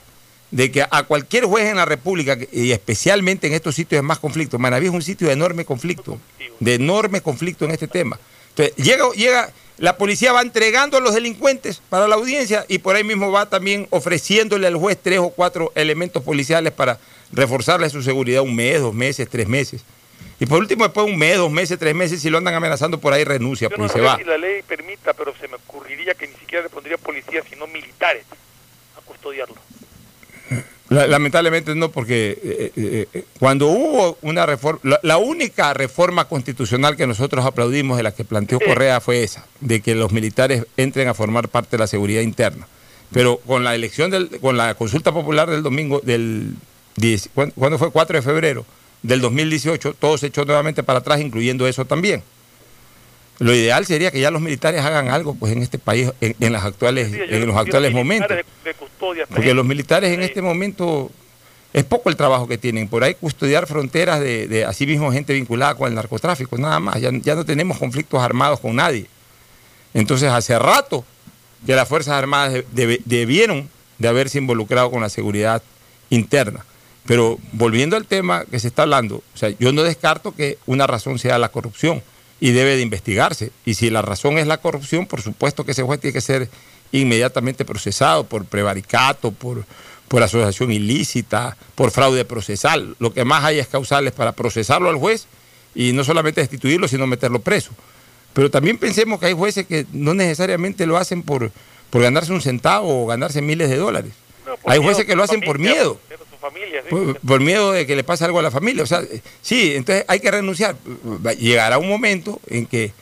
de que a cualquier juez en la República, y especialmente en estos sitios de más conflicto, Manaví es un sitio de enorme conflicto, de enorme conflicto en este tema. Entonces, llega, llega, la policía va entregando a los delincuentes para la audiencia y por ahí mismo va también ofreciéndole al juez tres o cuatro elementos policiales para reforzarle su seguridad un mes, dos meses, tres meses. Y por último, después de un mes, dos meses, tres meses, si lo andan amenazando por ahí, renuncia, Yo pues no se va. si la ley permita, pero se me ocurriría que ni siquiera le pondría policías, sino militares a custodiarlo. Lamentablemente no, porque eh, eh, eh, cuando hubo una reforma, la, única reforma constitucional que nosotros aplaudimos de la que planteó Correa fue esa, de que los militares entren a formar parte de la seguridad interna. Pero con la elección, del, con la consulta popular del domingo, del 10, ¿cuándo fue? 4 de febrero, del 2018, todo se echó nuevamente para atrás, incluyendo eso también. Lo ideal sería que ya los militares hagan algo pues en este país en, las actuales en los actuales momentos. Porque los militares en este momento es poco el trabajo que tienen. Por ahí custodiar fronteras de, de así mismo gente vinculada con el narcotráfico, nada más. Ya, ya no tenemos conflictos armados con nadie. Entonces hace rato que las Fuerzas Armadas debieron de haberse involucrado con la seguridad interna. Pero volviendo al tema que se está hablando, o sea, yo no descarto que una razón sea la corrupción y debe de investigarse. Y si la razón es la corrupción, por supuesto que ese juez tiene que ser inmediatamente procesado por prevaricato, por, por asociación ilícita, por fraude procesal. Lo que más hay es causales para procesarlo al juez y no solamente destituirlo, sino meterlo preso. Pero también pensemos que hay jueces que no necesariamente lo hacen por, por ganarse un centavo o ganarse miles de dólares. hay jueces que lo hacen por miedo. Por, miedo de que le pase algo a la familia. O sea, sí, entonces hay que renunciar. Llegará un momento en que,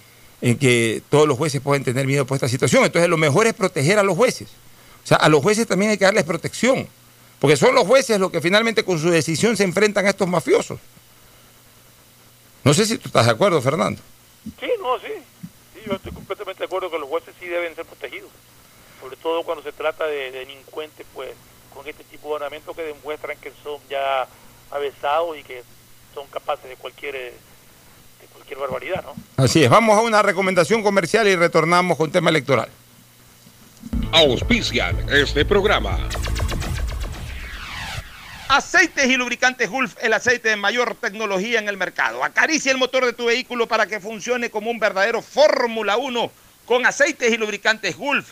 en que todos los jueces pueden tener miedo por esta situación. Entonces lo mejor es proteger a los jueces. O sea, a los jueces también hay que darles protección. Porque son los jueces los que finalmente con su decisión se enfrentan a estos mafiosos. No sé si tú estás de acuerdo, Fernando. Sí, no, sí. sí yo estoy completamente de acuerdo que los jueces sí deben ser protegidos. Sobre todo cuando se trata de delincuentes, pues este tipo de ornamentos que demuestran que son ya avesados y que son capaces de cualquier eh, de cualquier barbaridad, ¿no? Así es, vamos a una recomendación comercial y retornamos con tema electoral. Auspician este programa. Aceites y lubricantes Gulf, el aceite de mayor tecnología en el mercado. Acaricia el motor de tu vehículo para que funcione como un verdadero Fórmula 1 con aceites y lubricantes Gulf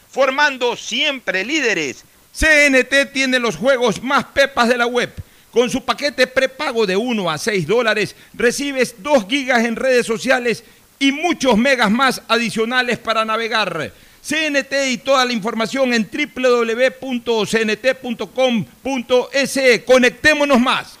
formando siempre líderes. CNT tiene los juegos más pepas de la web. Con su paquete prepago de 1 a 6 dólares, recibes 2 gigas en redes sociales y muchos megas más adicionales para navegar. CNT y toda la información en www.cnt.com.es. Conectémonos más.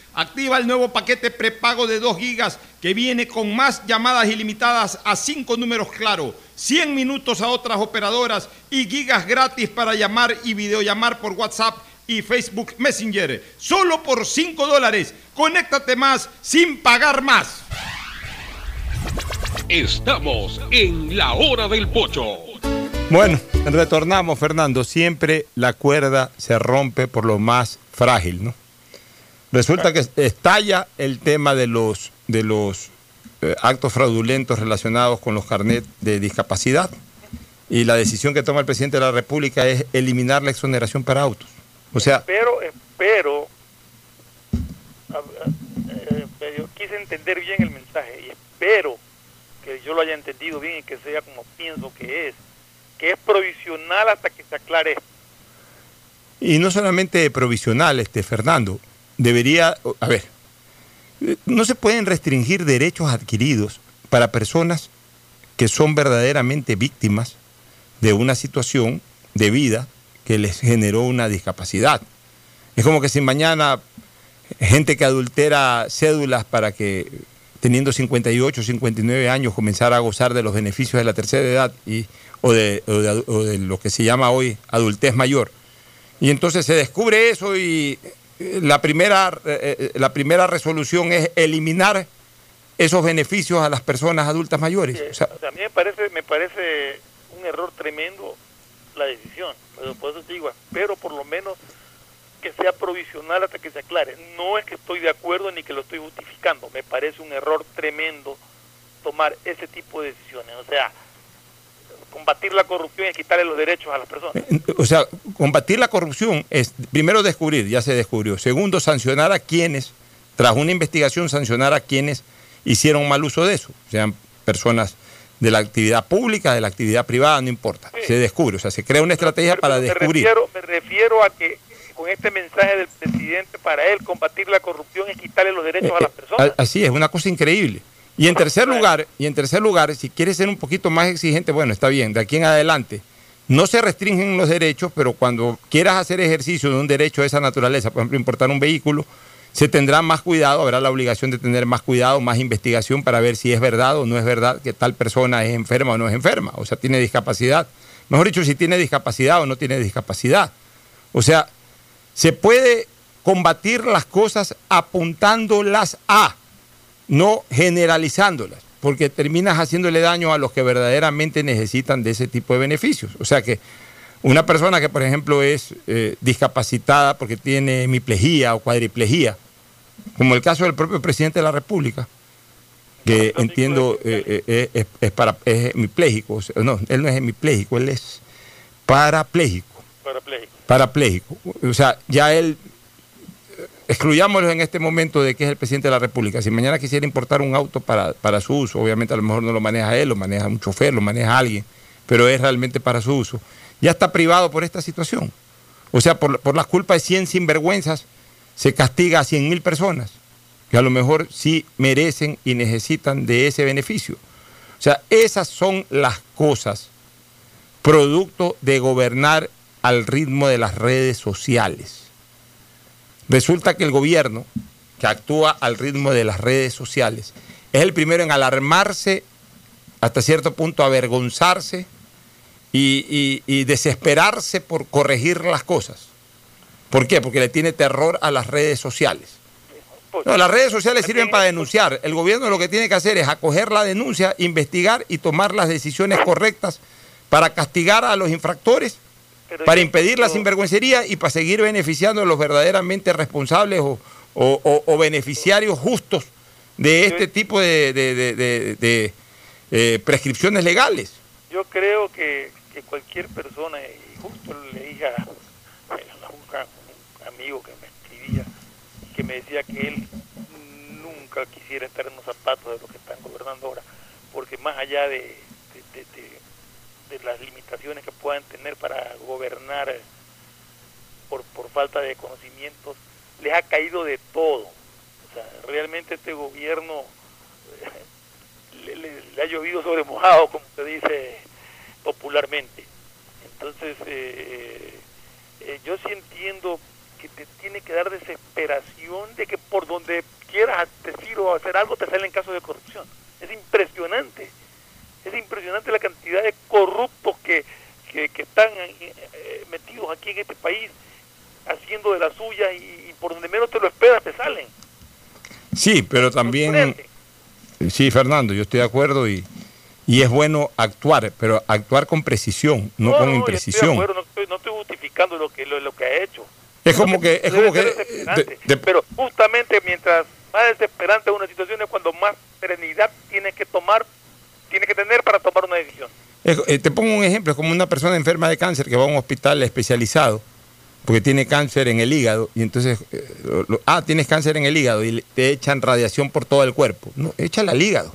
Activa el nuevo paquete prepago de 2 gigas que viene con más llamadas ilimitadas a 5 números claro, 100 minutos a otras operadoras y gigas gratis para llamar y videollamar por WhatsApp y Facebook Messenger. Solo por 5 dólares. Conéctate más sin pagar más. Estamos en la hora del pocho. Bueno, retornamos, Fernando. Siempre la cuerda se rompe por lo más frágil, ¿no? Resulta que estalla el tema de los, de los eh, actos fraudulentos relacionados con los carnets de discapacidad y la decisión que toma el presidente de la República es eliminar la exoneración para autos. O sea, pero espero, eh, yo quise entender bien el mensaje y espero que yo lo haya entendido bien y que sea como pienso que es, que es provisional hasta que se aclare. Y no solamente provisional, este Fernando, debería, a ver, no se pueden restringir derechos adquiridos para personas que son verdaderamente víctimas de una situación de vida que les generó una discapacidad. Es como que si mañana gente que adultera cédulas para que teniendo 58, 59 años comenzara a gozar de los beneficios de la tercera edad y, o, de, o de lo que se llama hoy adultez mayor. Y entonces se descubre eso y la primera, eh, eh, la primera resolución es eliminar esos beneficios a las personas adultas mayores. a mí me parece, me parece un error tremendo la decisión, pero por eso te digo, espero por lo menos que sea provisional hasta que se aclare. No es que estoy de acuerdo ni que lo estoy justificando, me parece un error tremendo tomar ese tipo de decisiones. O sea, combatir la corrupción y quitarle los derechos a las personas. Eh, o sea, combatir la corrupción es, primero, descubrir, ya se descubrió. Segundo, sancionar a quienes, tras una investigación, sancionar a quienes hicieron mal uso de eso, sean personas de la actividad pública, de la actividad privada, no importa. Se descubre, o sea, se crea una estrategia para descubrir. me refiero a que con este mensaje del presidente para él combatir la corrupción y quitarle los derechos a las eh, eh, personas. Así es, una cosa increíble. Y en tercer lugar, y en tercer lugar, si quieres ser un poquito más exigente, bueno, está bien, de aquí en adelante. No se restringen los derechos, pero cuando quieras hacer ejercicio de un derecho de esa naturaleza, por ejemplo, importar un vehículo, se tendrá más cuidado, habrá la obligación de tener más cuidado, más investigación para ver si es verdad o no es verdad que tal persona es enferma o no es enferma, o sea, tiene discapacidad. Mejor dicho, si tiene discapacidad o no tiene discapacidad. O sea, se puede combatir las cosas apuntándolas a no generalizándolas, porque terminas haciéndole daño a los que verdaderamente necesitan de ese tipo de beneficios. O sea que una persona que, por ejemplo, es eh, discapacitada porque tiene hemiplegia o cuadriplegia, como el caso del propio presidente de la República, que entiendo eh, eh, es, para, es hemipléjico, no, él no es hemipléjico, él es parapléjico. Parapléjico. Parapléjico. O sea, ya él excluyámoslo en este momento de que es el presidente de la República. Si mañana quisiera importar un auto para, su uso, obviamente a lo mejor no lo maneja él, lo maneja un chofer, lo maneja alguien, pero es realmente para su uso. Ya está privado por esta situación. O sea, por, por las culpas de 100 sinvergüenzas se castiga a 100 mil personas que a lo mejor sí merecen y necesitan de ese beneficio. O sea, esas son las cosas producto de gobernar al ritmo de las redes sociales Resulta que el gobierno, que actúa al ritmo de las redes sociales, es el primero en alarmarse, hasta cierto punto avergonzarse y, desesperarse por corregir las cosas. ¿Por qué? Porque le tiene terror a las redes sociales. No, las redes sociales sirven para denunciar. El gobierno lo que tiene que hacer es acoger la denuncia, investigar y tomar las decisiones correctas para castigar a los infractores, para impedir la sinvergüencería y para seguir beneficiando a los verdaderamente responsables o, o- o- o beneficiarios justos de este tipo de, de- de- eh, prescripciones legales. Yo creo que, que cualquier persona, y justo le dije a, un, amigo que me escribía, que me decía que él nunca quisiera estar en los zapatos de los que están gobernando ahora, porque más allá de, de- de- de- de las limitaciones que puedan tener para gobernar eh, por, por falta de conocimientos, les ha caído de todo. O sea, realmente este gobierno eh, le, ha llovido sobre mojado, como se dice popularmente. Entonces, eh, eh, yo sí entiendo que te tiene que dar desesperación de que por donde quieras decir o hacer algo te salen casos de corrupción. Es impresionante. Es impresionante la cantidad de corruptos que, que, que están eh, eh, metidos aquí en este país haciendo de la suya y, y por donde menos te lo esperas te salen. Sí, pero también... Sí, Fernando, yo estoy de acuerdo y, y es bueno actuar, pero actuar con precisión, no, con estoy de imprecisión. acuerdo, no, estoy, no estoy justificando lo que, lo, lo que ha hecho. Es como que, es como que de- de- Pero justamente mientras más desesperante una situación es cuando más serenidad tiene que tomar, tiene que tener para tomar una decisión. eh, te pongo un ejemplo, es como una persona enferma de cáncer que va a un hospital especializado porque tiene cáncer en el hígado y entonces, eh, ah, tienes cáncer en el hígado y te echan radiación por todo el cuerpo. No, échale al hígado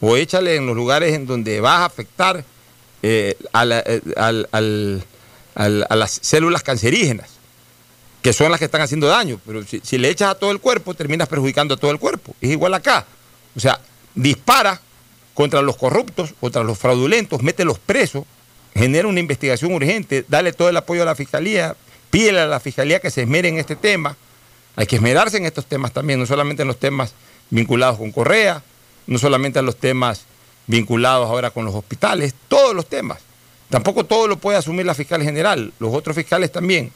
o échale en los lugares en donde vas a afectar eh, a, las células cancerígenas, que son las que están haciendo daño. Pero si le echas a todo el cuerpo, terminas perjudicando a todo el cuerpo. Es igual acá. O sea, dispara contra los corruptos, contra los fraudulentos, mételos presos, genera una investigación urgente, dale todo el apoyo a la fiscalía, pídele a la fiscalía que se esmere en este tema. Hay que esmerarse en estos temas también, no solamente en los temas vinculados con Correa, no solamente en los temas vinculados ahora con los hospitales, todos los temas. Tampoco todo lo puede asumir la fiscal general, los otros fiscales también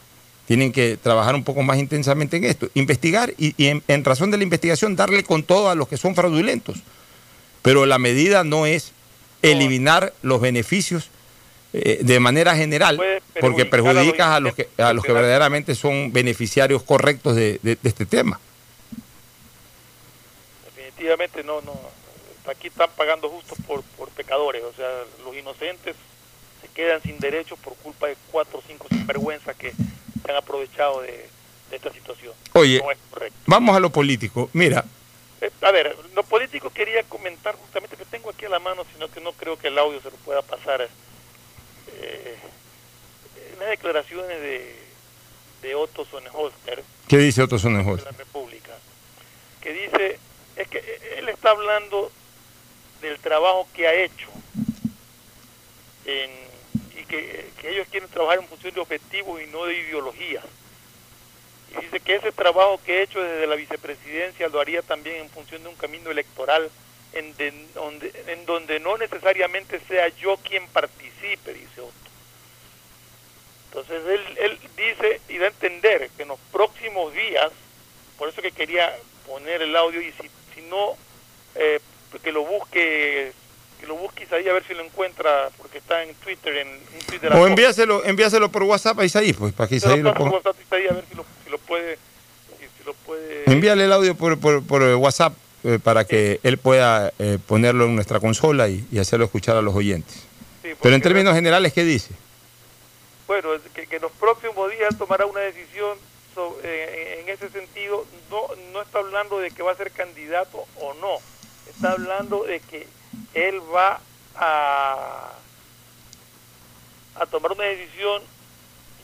tienen que trabajar un poco más intensamente en esto, investigar y, en, en razón de la investigación darle con todo a los que son fraudulentos. Pero la medida no es eliminar los beneficios eh, de manera general, porque perjudicas a los que, a los que verdaderamente son beneficiarios correctos de, de- de este tema. Definitivamente no, no. Aquí están pagando justos por, por pecadores, o sea, los inocentes se quedan sin derechos por culpa de cuatro o cinco sinvergüenzas que se han aprovechado de, de esta situación. Oye, No es correcto. vamos a lo político. Mira, Eh, a ver, lo político quería comentar justamente que tengo aquí a la mano, sino que no creo que el audio se lo pueda pasar. Eh, unas declaraciones de, de Otto Sonnenholster, ¿qué dice Otto Sonnenholz? de la República, que dice, es que él está hablando del trabajo que ha hecho en- y que, que ellos quieren trabajar en función de objetivos y no de ideologías. Y dice que ese trabajo que he hecho desde la vicepresidencia lo haría también en función de un camino electoral en, de- donde, en donde no necesariamente sea yo quien participe, dice Otto. Entonces él, él dice y da a entender que en los próximos días, por eso que quería poner el audio y si, si no, eh, que lo busque, que lo busque Isaí a ver si lo encuentra, porque está en Twitter, en la O envíaselo, envíaselo por WhatsApp a Isaí, pues, para que Isaí lo ponga. WhatsApp a Isaí a ver si lo, si lo puede, si, si lo puede Envíale el audio por, por- por, eh, WhatsApp eh, para que él pueda eh, ponerlo en nuestra consola y, y hacerlo escuchar a los oyentes. Pero en términos generales, ¿qué dice? Bueno, que, que en los próximos días tomará una decisión so- eh, en ese sentido. No, no está hablando de que va a ser candidato o no. Está hablando de que él va a, a tomar una decisión,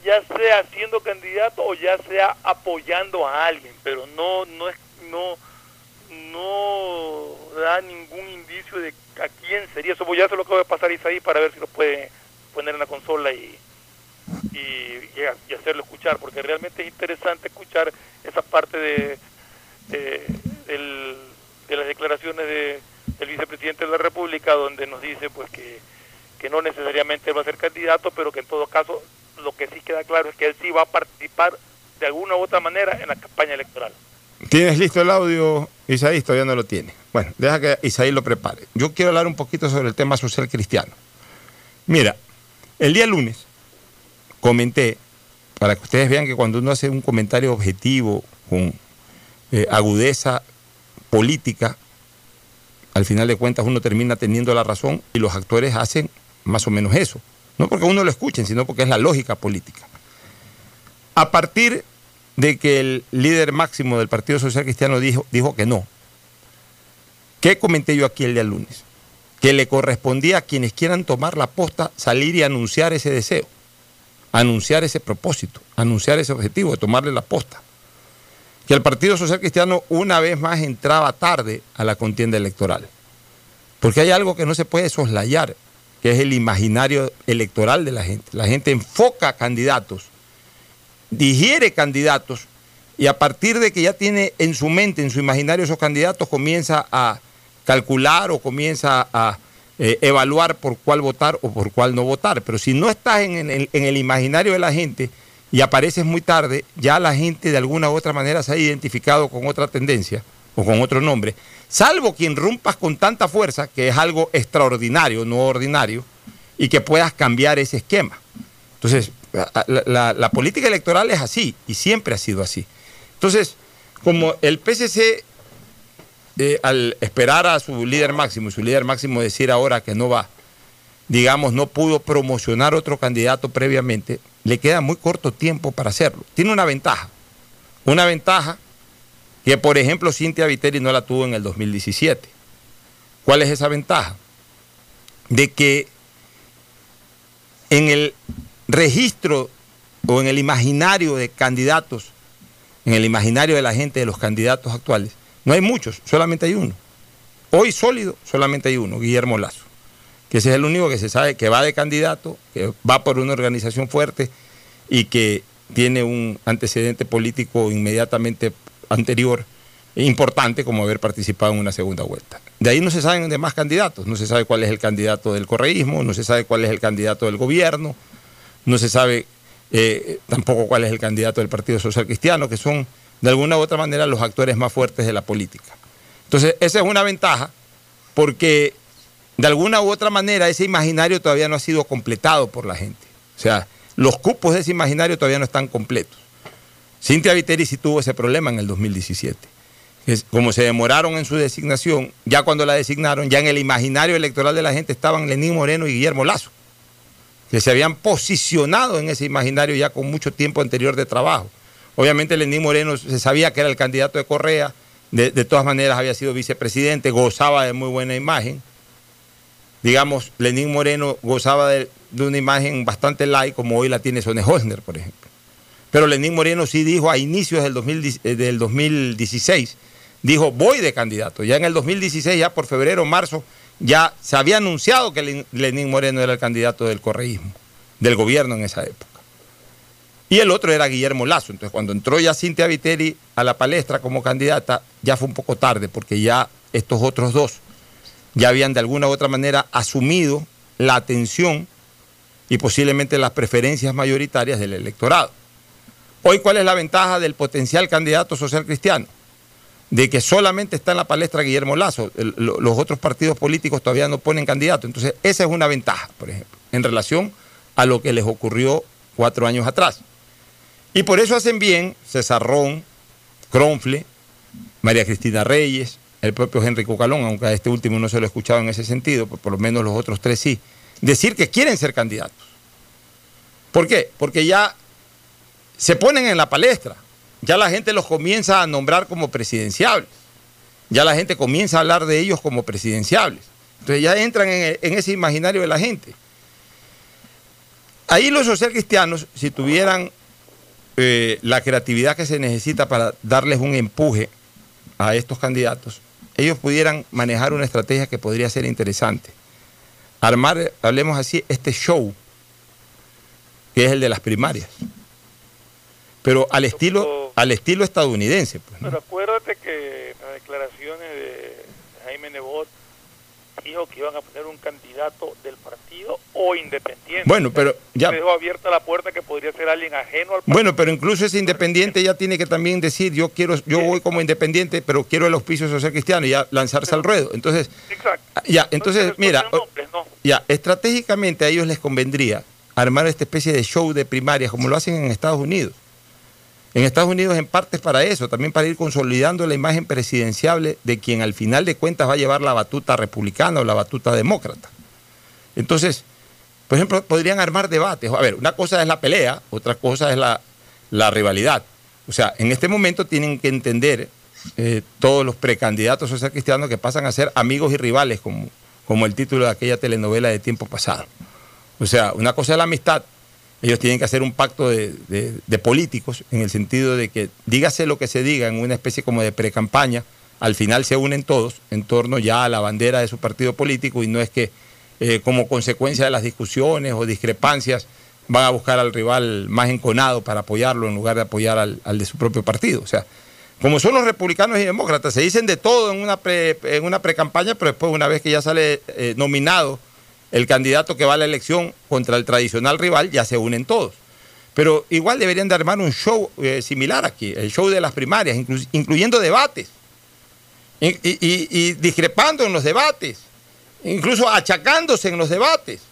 ya sea siendo candidato o ya sea apoyando a alguien, pero no no es no no da ningún indicio de a quién sería. Eso voy a hacer lo que voy a pasar a Isaí para ver si lo puede poner en la consola y, y, y, hacerlo escuchar, porque realmente es interesante escuchar esa parte de, de, de las declaraciones de, del vicepresidente de la República, donde nos dice pues que, que no necesariamente va a ser candidato, pero que en todo caso lo que sí queda claro es que él sí va a participar de alguna u otra manera en la campaña electoral. ¿Tienes listo el audio, Isaí? Todavía no lo tiene. Bueno, deja que Isaí lo prepare. Yo quiero hablar un poquito sobre el tema social cristiano. Mira, el día lunes comenté, para que ustedes vean que cuando uno hace un comentario objetivo, con eh, agudeza política, al final de cuentas uno termina teniendo la razón y los actores hacen más o menos eso. No porque uno lo escuchen, sino porque es la lógica política. A partir de que el líder máximo del Partido Social Cristiano dijo, dijo que no. ¿Qué comenté yo aquí el día lunes? Que le correspondía a quienes quieran tomar la posta salir y anunciar ese deseo, anunciar ese propósito, anunciar ese objetivo de tomarle la posta. Que el Partido Social Cristiano una vez más entraba tarde a la contienda electoral. Porque hay algo que no se puede soslayar, que es el imaginario electoral de la gente. La gente enfoca candidatos digiere candidatos y a partir de que ya tiene en su mente, en su imaginario esos candidatos, comienza a calcular o comienza a eh, evaluar por cuál votar o por cuál no votar. Pero si no estás en, el, en el imaginario de la gente y apareces muy tarde, ya la gente de alguna u otra manera se ha identificado con otra tendencia o con otro nombre, salvo quien rompas con tanta fuerza, que es algo extraordinario, no ordinario, y que puedas cambiar ese esquema. Entonces, la, política electoral es así y siempre ha sido así. Entonces, como el PCC, eh, al esperar a su líder máximo y su líder máximo decir ahora que no va, digamos, no pudo promocionar otro candidato previamente, le queda muy corto tiempo para hacerlo. Tiene una ventaja. Una ventaja que, por ejemplo, Cintia Viteri no la tuvo en el 2017. ¿Cuál es esa ventaja? De que en el registro o en el imaginario de candidatos, en el imaginario de la gente de los candidatos actuales, no hay muchos, solamente hay uno. Hoy sólido, solamente hay uno, Guillermo Lazo, que ese es el único que se sabe que va de candidato, que va por una organización fuerte y que tiene un antecedente político inmediatamente anterior importante como haber participado en una segunda vuelta. De ahí no se saben de más candidatos, no se sabe cuál es el candidato del correísmo, no se sabe cuál es el candidato del gobierno, no se sabe eh, tampoco cuál es el candidato del Partido Social Cristiano, que son de alguna u otra manera los actores más fuertes de la política. Entonces, esa es una ventaja porque de alguna u otra manera ese imaginario todavía no ha sido completado por la gente. O sea, los cupos de ese imaginario todavía no están completos. Cintia Viteri sí tuvo ese problema en el 2017. Como se demoraron en su designación, ya cuando la designaron, ya en el imaginario electoral de la gente estaban Lenín Moreno y Guillermo Lazo que se habían posicionado en ese imaginario ya con mucho tiempo anterior de trabajo. Obviamente Lenín Moreno se sabía que era el candidato de Correa, de, todas maneras había sido vicepresidente, gozaba de muy buena imagen. Digamos, Lenín Moreno gozaba de, una imagen bastante light, como hoy la tiene Sone Holzner, por ejemplo. Pero Lenín Moreno sí dijo a inicios del, eh, del 2016, dijo, voy de candidato. Ya en el 2016, ya por febrero, marzo, ya se había anunciado que Lenín Moreno era el candidato del correísmo, del gobierno en esa época. Y el otro era Guillermo Lazo. Entonces, cuando entró ya Cintia Viteri a la palestra como candidata, ya fue un poco tarde, porque ya estos otros dos ya habían de alguna u otra manera asumido la atención y posiblemente las preferencias mayoritarias del electorado. Hoy, ¿cuál es la ventaja del potencial candidato social cristiano? de que solamente está en la palestra Guillermo Lazo. los otros partidos políticos todavía no ponen candidato. Entonces, esa es una ventaja, por ejemplo, en relación a lo que les ocurrió cuatro años atrás. Y por eso hacen bien César Ron, Cronfle, María Cristina Reyes, el propio Henry Cucalón, aunque a este último no se lo he escuchado en ese sentido, por lo menos los otros tres sí, decir que quieren ser candidatos. ¿Por qué? Porque ya se ponen en la palestra ya la gente los comienza a nombrar como presidenciables. Ya la gente comienza a hablar de ellos como presidenciables. Entonces ya entran en, ese imaginario de la gente. Ahí los social cristianos, si tuvieran eh, la creatividad que se necesita para darles un empuje a estos candidatos, ellos pudieran manejar una estrategia que podría ser interesante. Armar, hablemos así, este show que es el de las primarias. Pero al estilo, al estilo estadounidense. Pues, Pero acuérdate que las declaraciones de Jaime Nebot dijo que iban a poner un candidato del partido o independiente. Bueno, pero ya. Dejó abierta la puerta que podría ser alguien ajeno al partido. Bueno, pero incluso ese independiente ya tiene que también decir, yo quiero, yo voy como independiente, pero quiero el auspicio social cristiano y ya lanzarse al ruedo. Entonces, ya, entonces, mira, ya, estratégicamente a ellos les convendría armar esta especie de show de primarias como lo hacen en Estados Unidos. En Estados Unidos en parte es para eso, también para ir consolidando la imagen presidenciable de quien al final de cuentas va a llevar la batuta republicana o la batuta demócrata. Entonces, por ejemplo, podrían armar debates. A ver, una cosa es la pelea, otra cosa es la, la rivalidad. O sea, en este momento tienen que entender eh, todos los precandidatos social cristianos que pasan a ser amigos y rivales, como, como el título de aquella telenovela de tiempo pasado. O sea, una cosa es la amistad, ellos tienen que hacer un pacto de, de, políticos en el sentido de que dígase lo que se diga en una especie como de pre-campaña, al final se unen todos en torno ya a la bandera de su partido político y no es que eh, como consecuencia de las discusiones o discrepancias van a buscar al rival más enconado para apoyarlo en lugar de apoyar al, de su propio partido. O sea, como son los republicanos y demócratas, se dicen de todo en una pre, en una pre-campaña, pero después una vez que ya sale eh, nominado el candidato que va a la elección contra el tradicional rival, ya se unen todos. Pero igual deberían de armar un show eh, similar aquí, el show de las primarias, incluyendo debates, y, discrepando en los debates, incluso achacándose en los debates,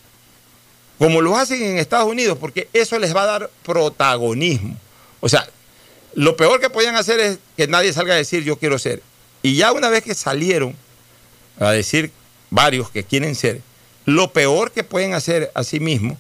como lo hacen en Estados Unidos, porque eso les va a dar protagonismo. O sea, lo peor que podían hacer es que nadie salga a decir yo quiero ser. Y ya una vez que salieron a decir varios que quieren ser, lo peor que pueden hacer a sí mismos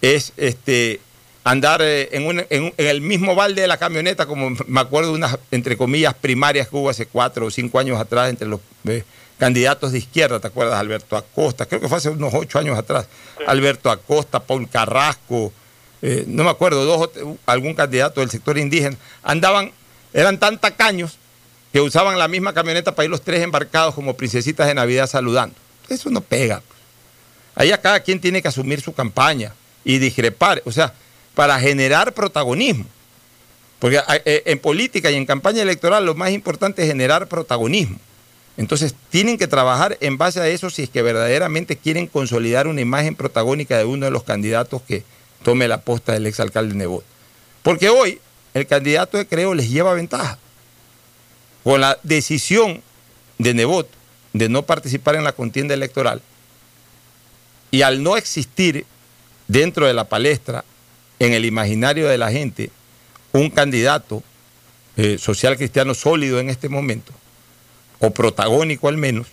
es este, andar eh, en, el mismo balde de la camioneta, como me acuerdo de unas, entre comillas, primarias que hubo hace cuatro o cinco años atrás entre los eh, candidatos de izquierda, ¿te acuerdas? Alberto Acosta, creo que fue hace unos ocho años atrás. Alberto Acosta, Paul Carrasco, eh, no me acuerdo, dos, algún candidato del sector indígena, andaban, eran tan tacaños que usaban la misma camioneta para ir los tres embarcados como princesitas de Navidad saludando. Eso no pega. Ahí a cada quien tiene que asumir su campaña y discrepar, o sea, para generar protagonismo. Porque eh, en política y en campaña electoral lo más importante es generar protagonismo. Entonces tienen que trabajar en base a eso si es que verdaderamente quieren consolidar una imagen protagónica de uno de los candidatos que tome la posta del exalcalde Nebot. Porque hoy el candidato de Creo les lleva ventaja. Con la decisión de Nebot de no participar en la contienda electoral, y al no existir dentro de la palestra, en el imaginario de la gente, un candidato eh, social cristiano sólido en este momento, o protagónico al menos,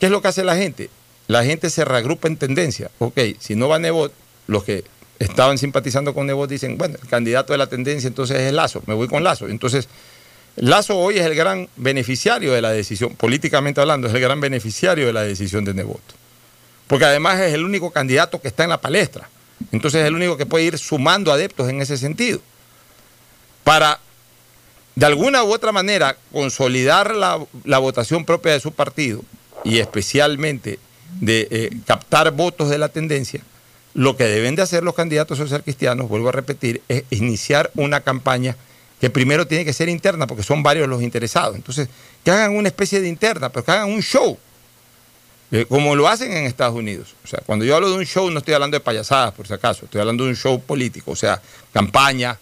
¿qué es lo que hace la gente? La gente se reagrupa en tendencia. Ok, si no va Nebot, los que estaban simpatizando con Nebot dicen, bueno, el candidato de la tendencia entonces es Lazo, me voy con Lazo. Entonces, Lazo hoy es el gran beneficiario de la decisión, políticamente hablando, es el gran beneficiario de la decisión de Nebot porque además es el único candidato que está en la palestra. Entonces es el único que puede ir sumando adeptos en ese sentido. Para, de alguna u otra manera, consolidar la, votación propia de su partido y especialmente de eh, captar votos de la tendencia, lo que deben de hacer los candidatos social cristianos, vuelvo a repetir, es iniciar una campaña que primero tiene que ser interna, porque son varios los interesados. Entonces, que hagan una especie de interna, pero que hagan un show eh, como lo hacen en Estados Unidos. O sea, cuando yo hablo de un show no estoy hablando de payasadas, por si acaso, estoy hablando de un show político, o sea, campaña,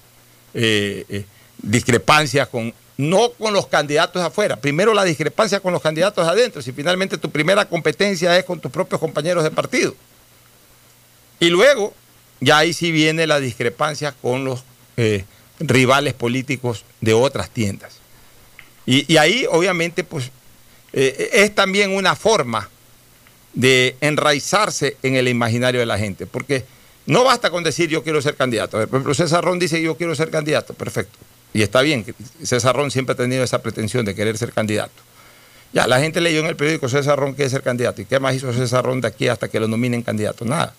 eh, eh, discrepancias con, no con los candidatos afuera, primero la discrepancia con los candidatos adentro, si finalmente tu primera competencia es con tus propios compañeros de partido. Y luego, ya ahí sí viene la discrepancia con los rivales políticos de otras tiendas. Y ahí, obviamente, pues es también una forma de enraizarse en el imaginario de la gente. Porque no basta con decir yo quiero ser candidato. Por ejemplo, César Ron dice yo quiero ser candidato. Perfecto. Y está bien, César Ron siempre ha tenido esa pretensión de querer ser candidato. Ya, la gente leyó en el periódico César Ron quiere ser candidato. ¿Y qué más hizo César Ron de aquí hasta que lo nominen candidato? Nada.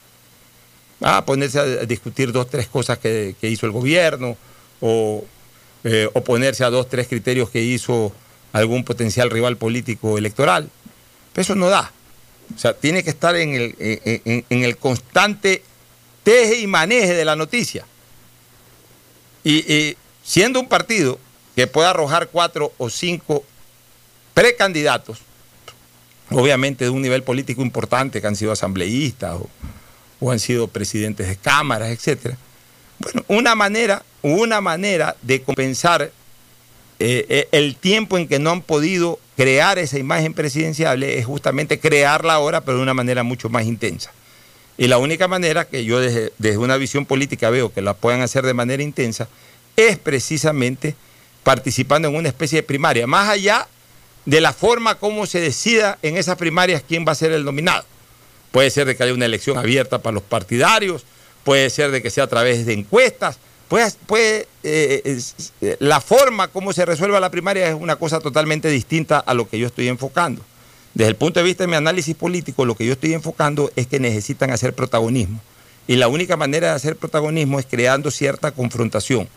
Ah, ponerse a discutir dos, tres cosas que, hizo el gobierno o eh, oponerse a dos, tres criterios que hizo algún potencial rival político electoral. Eso no da. O sea, tiene que estar en el, en, el constante teje y maneje de la noticia. Y, siendo un partido que pueda arrojar cuatro o cinco precandidatos, obviamente de un nivel político importante, que han sido asambleístas o, o han sido presidentes de cámaras, etcétera. Bueno, una manera, una manera de compensar eh, eh, el tiempo en que no han podido crear esa imagen presidenciable es justamente crearla ahora, pero de una manera mucho más intensa. Y la única manera que yo desde, desde una visión política veo que la puedan hacer de manera intensa es precisamente participando en una especie de primaria, más allá de la forma como se decida en esas primarias quién va a ser el nominado. Puede ser de que haya una elección abierta para los partidarios, puede ser de que sea a través de encuestas, puede, puede eh, la forma como se resuelva la primaria es una cosa totalmente distinta a lo que yo estoy enfocando. Desde el punto de vista de mi análisis político, lo que yo estoy enfocando es que necesitan hacer protagonismo. Y la única manera de hacer protagonismo es creando cierta confrontación.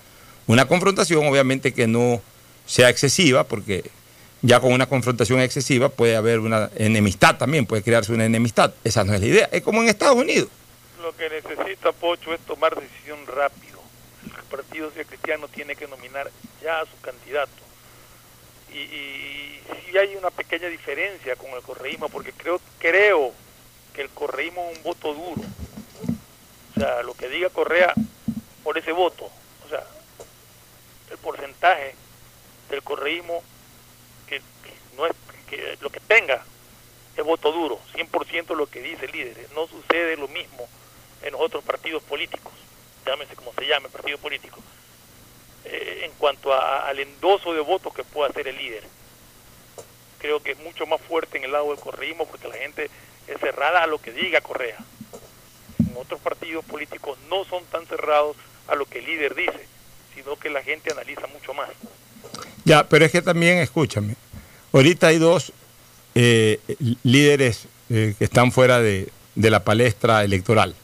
Una confrontación obviamente que no sea excesiva, porque ya con una confrontación excesiva puede haber una enemistad también, puede crearse una enemistad. Esa no es la idea. Es como en Estados Unidos. Lo que necesita Pocho es tomar decisión rápido. Partido Social Cristiano tiene que nominar ya a su candidato. Y, y hay una pequeña diferencia con el correísmo, porque creo, creo que el correísmo es un voto duro. O sea, lo que diga Correa por ese voto, o sea, el porcentaje del correísmo que, que no es que lo que tenga es voto duro, 100% lo que dice el líder. No sucede lo mismo en los otros partidos políticos, llámese como se llame, partido político, eh, en cuanto a- al endoso de votos que pueda hacer el líder. Creo que es mucho más fuerte en el lado del correísmo porque la gente es cerrada a lo que diga Correa. En otros partidos políticos no son tan cerrados a lo que el líder dice, sino que la gente analiza mucho más. Ya, pero es que también, escúchame, ahorita hay dos eh, líderes eh, que están fuera de, de la palestra electoral.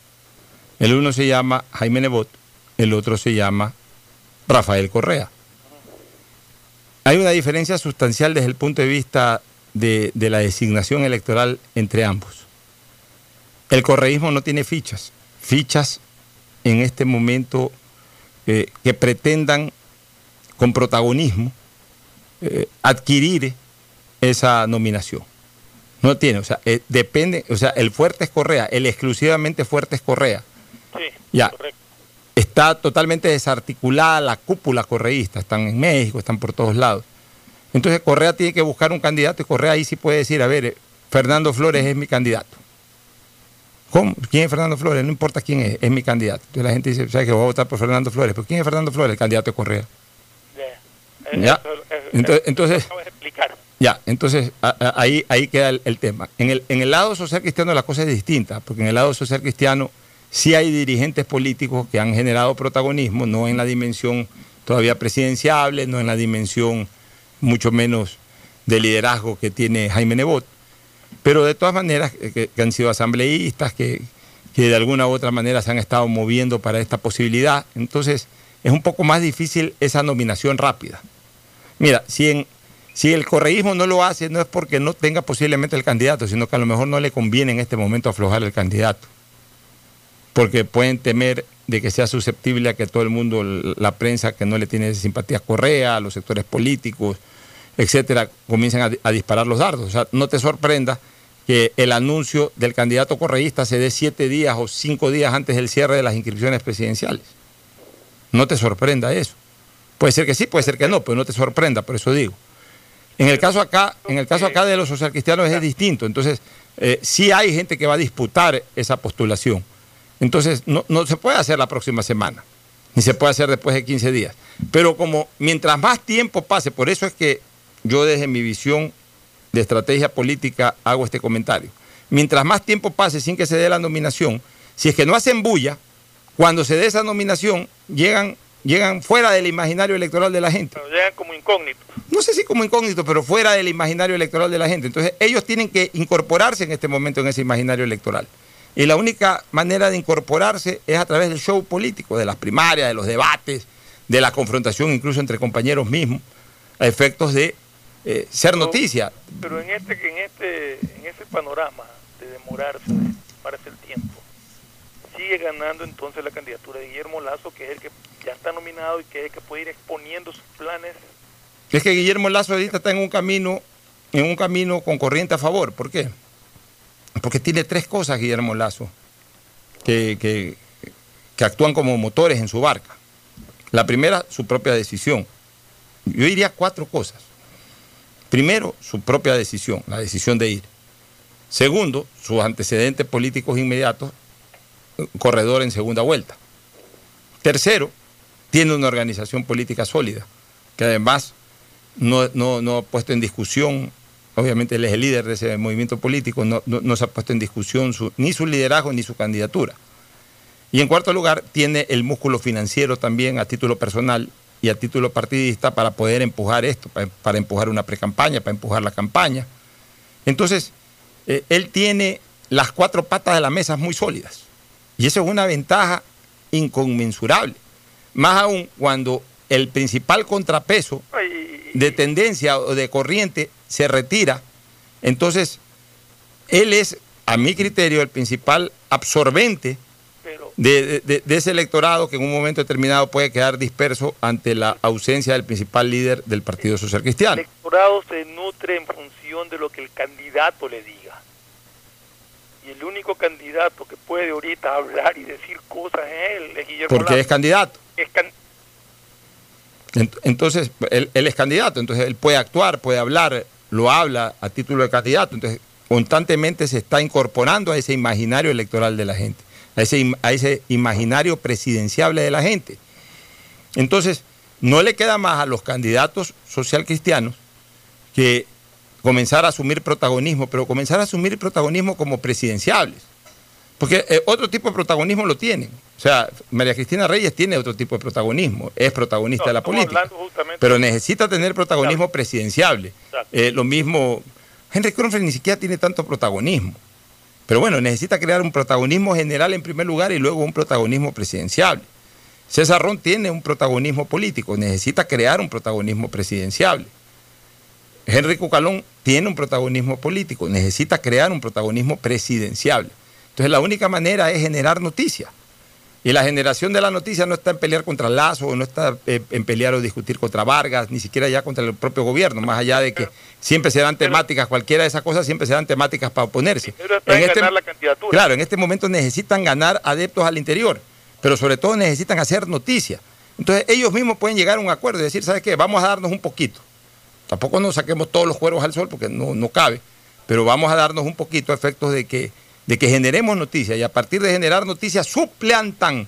El uno se llama Jaime Nebot, el otro se llama Rafael Correa. Hay una diferencia sustancial desde el punto de vista de, la designación electoral entre ambos. El correísmo no tiene fichas, fichas en este momento eh, que pretendan con protagonismo eh, adquirir esa nominación. No tiene, o sea, eh, depende, o sea, el fuerte es Correa, el exclusivamente fuerte es Correa. Ya, está totalmente desarticulada la cúpula correísta, están en México, están por todos lados. Entonces Correa tiene que buscar un candidato y Correa ahí sí puede decir, a ver, eh, Fernando Flores es mi candidato. ¿Cómo? ¿Quién es Fernando Flores? No importa quién es, es mi candidato. Entonces la gente dice, ¿sabes que voy a votar por Fernando Flores? ¿Pero quién es Fernando Flores? El candidato de Correa. Ya. Entonces, entonces ya, entonces a- a- ahí, ahí queda el, el tema. En el, en el lado social cristiano la cosa es distinta, porque en el lado social cristiano sí hay dirigentes políticos que han generado protagonismo, no en la dimensión todavía presidenciable, no en la dimensión mucho menos de liderazgo que tiene Jaime Nebot, pero de todas maneras eh, que, han sido asambleístas, que, que de alguna u otra manera se han estado moviendo para esta posibilidad. Entonces es un poco más difícil esa nominación rápida. Mira, si, si el correísmo no lo hace, no es porque no tenga posiblemente el candidato, sino que a lo mejor no le conviene en este momento aflojar el candidato. Porque pueden temer de que sea susceptible a que todo el mundo, la prensa que no le tiene simpatía Correa, los sectores políticos, etcétera, comiencen a, a disparar los dardos. O sea, no te sorprenda que el anuncio del candidato correísta se dé siete días o cinco días antes del cierre de las inscripciones presidenciales. No te sorprenda eso. Puede ser que sí, puede ser que no, pero no te sorprenda, por eso digo. En el caso acá, en el caso acá de los socialcristianos es distinto. Entonces, eh, sí hay gente que va a disputar esa postulación. Entonces, no, no se puede hacer la próxima semana, ni se puede hacer después de 15 días. Pero como mientras más tiempo pase, por eso es que yo desde mi visión de estrategia política hago este comentario. Mientras más tiempo pase sin que se dé la nominación, si es que no hacen bulla, cuando se dé esa nominación, llegan, llegan fuera del imaginario electoral de la gente. Pero llegan como incógnitos. No sé si como incógnito, pero fuera del imaginario electoral de la gente. Entonces, ellos tienen que incorporarse en este momento en ese imaginario electoral. Y la única manera de incorporarse es a través del show político, de las primarias, de los debates, de la confrontación incluso entre compañeros mismos, a efectos de eh, ser noticia. Pero en este, en este, en ese panorama de demorarse, parece el tiempo, sigue ganando entonces la candidatura de Guillermo Lazo, que es el que ya está nominado y que es el que puede ir exponiendo sus planes. Es que Guillermo Lazo ahorita está en un camino, en un camino con corriente a favor. ¿Por qué? Porque tiene tres cosas Guillermo Lazo que, que, actúan como motores en su barca. La primera, su propia decisión. Yo diría cuatro cosas. Primero, su propia decisión, la decisión de ir. Segundo, sus antecedentes políticos inmediatos, corredor en segunda vuelta. Tercero, tiene una organización política sólida, que además no, no, ha puesto en discusión, obviamente él es el líder de ese movimiento político, no, no se ha puesto en discusión ni su liderazgo ni su candidatura. Y en cuarto lugar, tiene el músculo financiero también a título personal y a título partidista para poder empujar esto, para, empujar una precampaña, para empujar la campaña. Entonces, eh, él tiene las cuatro patas de la mesa muy sólidas. Y eso es una ventaja inconmensurable. Más aún cuando el principal contrapeso de tendencia o de corriente se retira, entonces él es, a mi criterio, el principal absorbente de, ese electorado que en un momento determinado puede quedar disperso ante la ausencia del principal líder del Partido Social Cristiano. El electorado se nutre en función de lo que el candidato le diga. Y el único candidato que puede ahorita hablar y decir cosas es él, es Guillermo Porque es candidato. Entonces, él, es candidato, entonces él puede actuar, puede hablar, lo habla a título de candidato. Entonces, constantemente se está incorporando a ese imaginario electoral de la gente a ese, a ese imaginario presidenciable de la gente. Entonces, no le queda más a los candidatos social cristianos que comenzar a asumir protagonismo, pero comenzar a asumir protagonismo como presidenciables. Porque eh, otro tipo de protagonismo lo tienen. O sea, María Cristina Reyes tiene otro tipo de protagonismo, es protagonista de la política. Pero necesita tener protagonismo presidenciable. Eh, lo mismo, Henry Kronfeld ni siquiera tiene tanto protagonismo. Pero bueno, necesita crear un protagonismo general en primer lugar y luego un protagonismo presidencial. César Ron tiene un protagonismo político, necesita crear un protagonismo presidencial. Henry Cucalón tiene un protagonismo político, necesita crear un protagonismo presidencial. Entonces la única manera es generar noticias. Y la generación de la noticia no está en pelear contra Lazo, no está eh, en pelear o discutir contra Vargas, ni siquiera ya contra el propio gobierno, más allá de que siempre se dan temáticas, cualquiera de esas cosas siempre se dan temáticas para oponerse. En este, la candidatura. Claro, en este momento necesitan ganar adeptos al interior, pero sobre todo necesitan hacer noticia. Entonces ellos mismos pueden llegar a un acuerdo y decir, ¿sabes qué? Vamos a darnos un poquito. Tampoco nos saquemos todos los cueros al sol porque no, no cabe, pero vamos a darnos un poquito a efectos de que de que generemos noticias y a partir de generar noticias suplantan,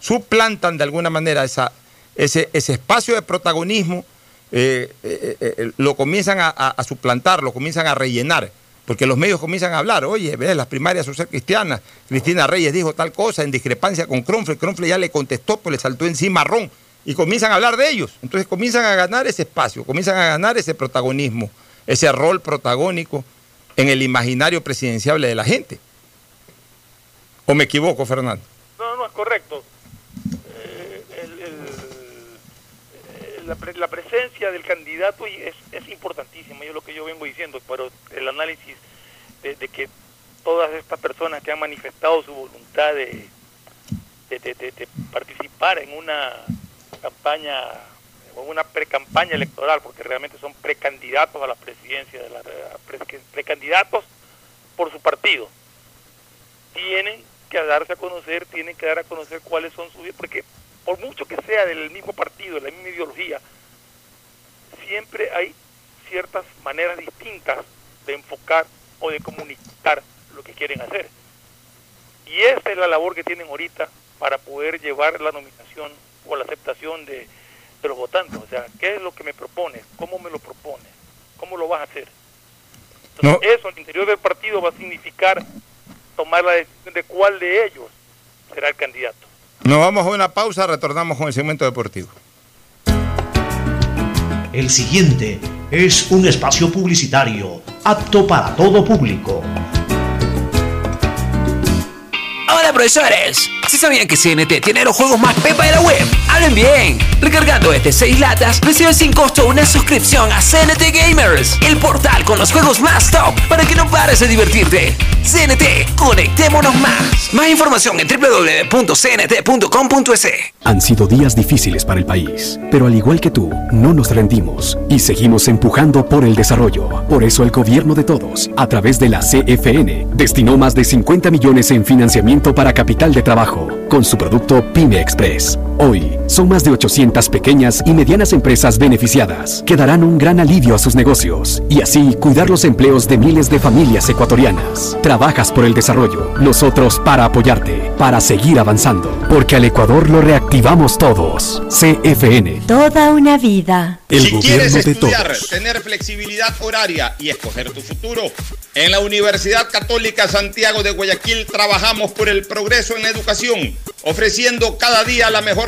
suplantan de alguna manera ese, ese espacio de protagonismo, eh, eh, eh, lo comienzan a, suplantar, lo comienzan a rellenar, porque los medios comienzan a hablar, oye, ves, las primarias social cristianas, Cristina Reyes dijo tal cosa en discrepancia con Cronfle, Cronfle ya le contestó, pues le saltó encima Ron, y comienzan a hablar de ellos, entonces comienzan a ganar ese espacio, comienzan a ganar ese protagonismo, ese rol protagónico en el imaginario presidencial de la gente. ¿O me equivoco, Fernando? No, no, es correcto. Eh, eh, la, presencia del candidato es, es importantísima, es lo que yo vengo diciendo, pero el análisis de, que todas estas personas que han manifestado su voluntad de, de, participar en una campaña o una precampaña electoral, porque realmente son precandidatos a la presidencia, de la, precandidatos por su partido, tienen que darse a conocer, tienen que dar a conocer cuáles son sus... Porque por mucho que sea del mismo partido, de la misma ideología, siempre hay ciertas maneras distintas de enfocar o de comunicar lo que quieren hacer. Y esa es la labor que tienen ahorita para poder llevar la nominación o la aceptación de, los votantes. O sea, ¿qué es lo que me propones? ¿Cómo me lo propones? ¿Cómo lo vas a hacer? Entonces, eso al interior del partido va a significar tomar la decisión de cuál de ellos será el candidato. Nos vamos a una pausa, retornamos con el segmento deportivo. El siguiente es un espacio publicitario apto para todo público. Profesores, si sabían que CNT tiene los juegos más pepa de la web, hablen bien. Recargando este 6 latas, recibe sin costo una suscripción a CNT Gamers, el portal con los juegos más top para que no pares de divertirte. CNT, conectémonos más. Más información en www.cnt.com.es. Han sido días difíciles para el país, pero al igual que tú, no nos rendimos y seguimos empujando por el desarrollo. Por eso el gobierno de todos, a través de la CFN, destinó más de 50 millones en financiamiento para capital de trabajo con su producto Pyme Express. Hoy, son más de 800 pequeñas y medianas empresas beneficiadas que darán un gran alivio a sus negocios y así cuidar los empleos de miles de familias ecuatorianas. Trabajas por el desarrollo, nosotros para apoyarte, para seguir avanzando, porque al Ecuador lo reactivamos todos. CFN. Toda una vida. El si quieres gobierno de estudiar, todos. tener flexibilidad horaria y escoger tu futuro, en la Universidad Católica Santiago de Guayaquil trabajamos por el progreso en la educación, ofreciendo cada día la mejor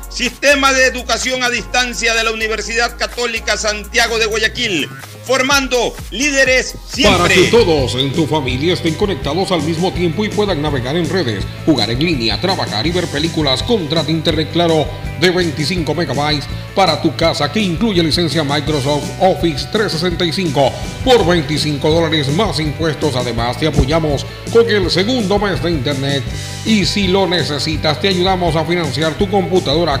Sistema de Educación a Distancia de la Universidad Católica Santiago de Guayaquil, formando líderes Para siempre. que todos en tu familia estén conectados al mismo tiempo y puedan navegar en redes, jugar en línea, trabajar y ver películas, contrata Internet Claro de 25 megabytes para tu casa que incluye licencia Microsoft Office 365 por 25 dólares más impuestos. Además te apoyamos con el segundo mes de Internet y si lo necesitas te ayudamos a financiar tu computadora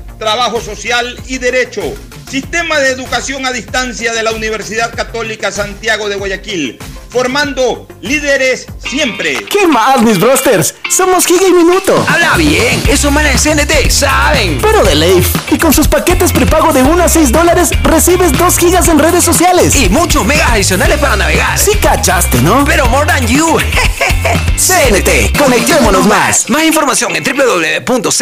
trabajo social y derecho. Sistema de educación a distancia de la Universidad Católica Santiago de Guayaquil, formando líderes siempre. ¿Qué más, mis brosters? Somos Giga y Minuto. Habla bien, esos manes de CNT saben. Pero de Leif. Y con sus paquetes prepago de 1 a 6 dólares, recibes 2 gigas en redes sociales. Y muchos megas adicionales para navegar. Sí cachaste, ¿no? Pero more than you. CNT, conectémonos más. Más información en www.cnt.com.es.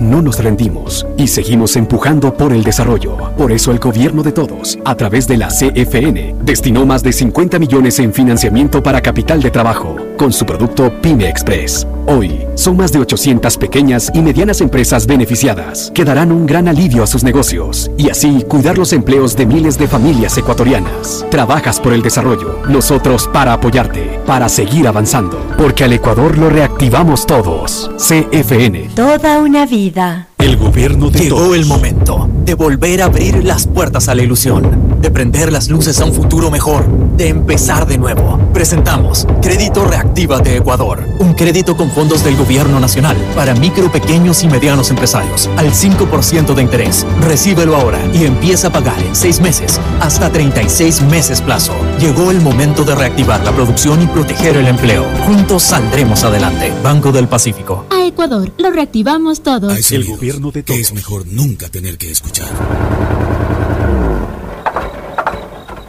no nos rendimos y seguimos empujando por el desarrollo. Por eso el gobierno de todos, a través de la CFN, destinó más de 50 millones en financiamiento para capital de trabajo con su producto Pyme Express. Hoy, son más de 800 pequeñas y medianas empresas beneficiadas que darán un gran alivio a sus negocios y así cuidar los empleos de miles de familias ecuatorianas. Trabajas por el desarrollo, nosotros para apoyarte, para seguir avanzando, porque al Ecuador lo reactivamos todos. CFN. Toda una vida. El gobierno de Llegó todos. el momento de volver a abrir las puertas a la ilusión, de prender las luces a un futuro mejor, de empezar de nuevo. Presentamos Crédito Reactiva de Ecuador, un crédito con fondos del gobierno nacional para micro, pequeños y medianos empresarios al 5% de interés. Recíbelo ahora y empieza a pagar en 6 meses hasta 36 meses plazo. Llegó el momento de reactivar la producción y proteger el empleo. Juntos saldremos adelante. Banco del Pacífico. A Ecuador, lo reactivamos todos. Hay sonidos que es mejor nunca tener que escuchar.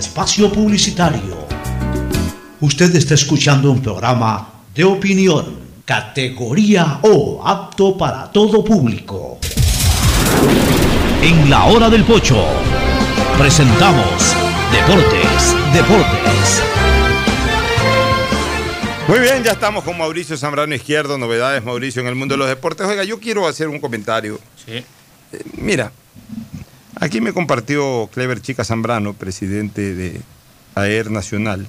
espacio publicitario. Usted está escuchando un programa de opinión, categoría O, apto para todo público. En la hora del pocho presentamos Deportes, Deportes. Muy bien, ya estamos con Mauricio Zambrano Izquierdo, novedades Mauricio en el mundo de los deportes. Oiga, yo quiero hacer un comentario. Sí. Eh, mira, aquí me compartió Clever Chica Zambrano, presidente de AER Nacional.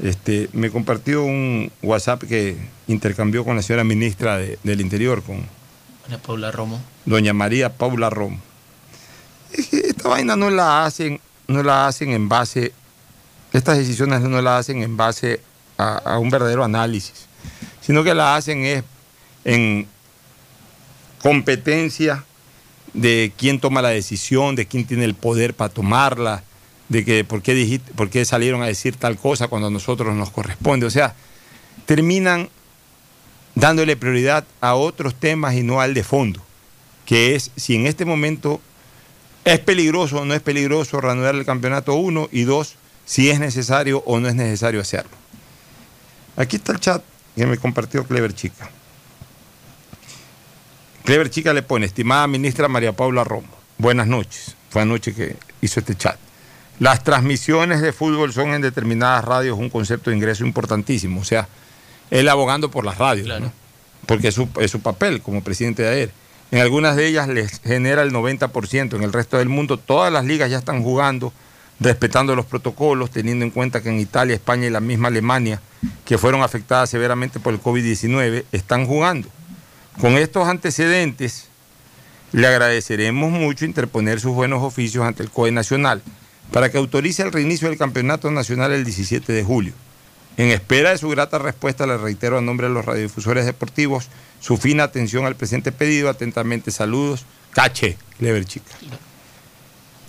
Este, me compartió un WhatsApp que intercambió con la señora ministra de- del Interior, con Doña Paula Romo. doña María Paula Romo. Es que esta vaina no la hacen, no la hacen en base, estas decisiones no la hacen en base a, a un verdadero análisis, sino que la hacen es en competencia de quién toma la decisión, de quién tiene el poder para tomarla, de que por qué, dijiste, por qué salieron a decir tal cosa cuando a nosotros nos corresponde. O sea, terminan dándole prioridad a otros temas y no al de fondo, que es si en este momento es peligroso o no es peligroso reanudar el campeonato uno y dos, si es necesario o no es necesario hacerlo. Aquí está el chat que me compartió Clever Chica. Clever Chica le pone, estimada ministra María Paula Romo, buenas noches. Fue anoche que hizo este chat. Las transmisiones de fútbol son en determinadas radios un concepto de ingreso importantísimo. O sea, él abogando por las radios, ¿no? porque es su, es su papel como presidente de AER. En algunas de ellas les genera el 90%, en el resto del mundo todas las ligas ya están jugando, respetando los protocolos, teniendo en cuenta que en Italia, España y la misma Alemania, que fueron afectadas severamente por el COVID-19, están jugando. Con estos antecedentes, le agradeceremos mucho interponer sus buenos oficios ante el COE Nacional para que autorice el reinicio del Campeonato Nacional el 17 de julio. En espera de su grata respuesta, le reitero a nombre de los radiodifusores deportivos su fina atención al presente pedido. Atentamente, saludos. Cache, Clever Chica.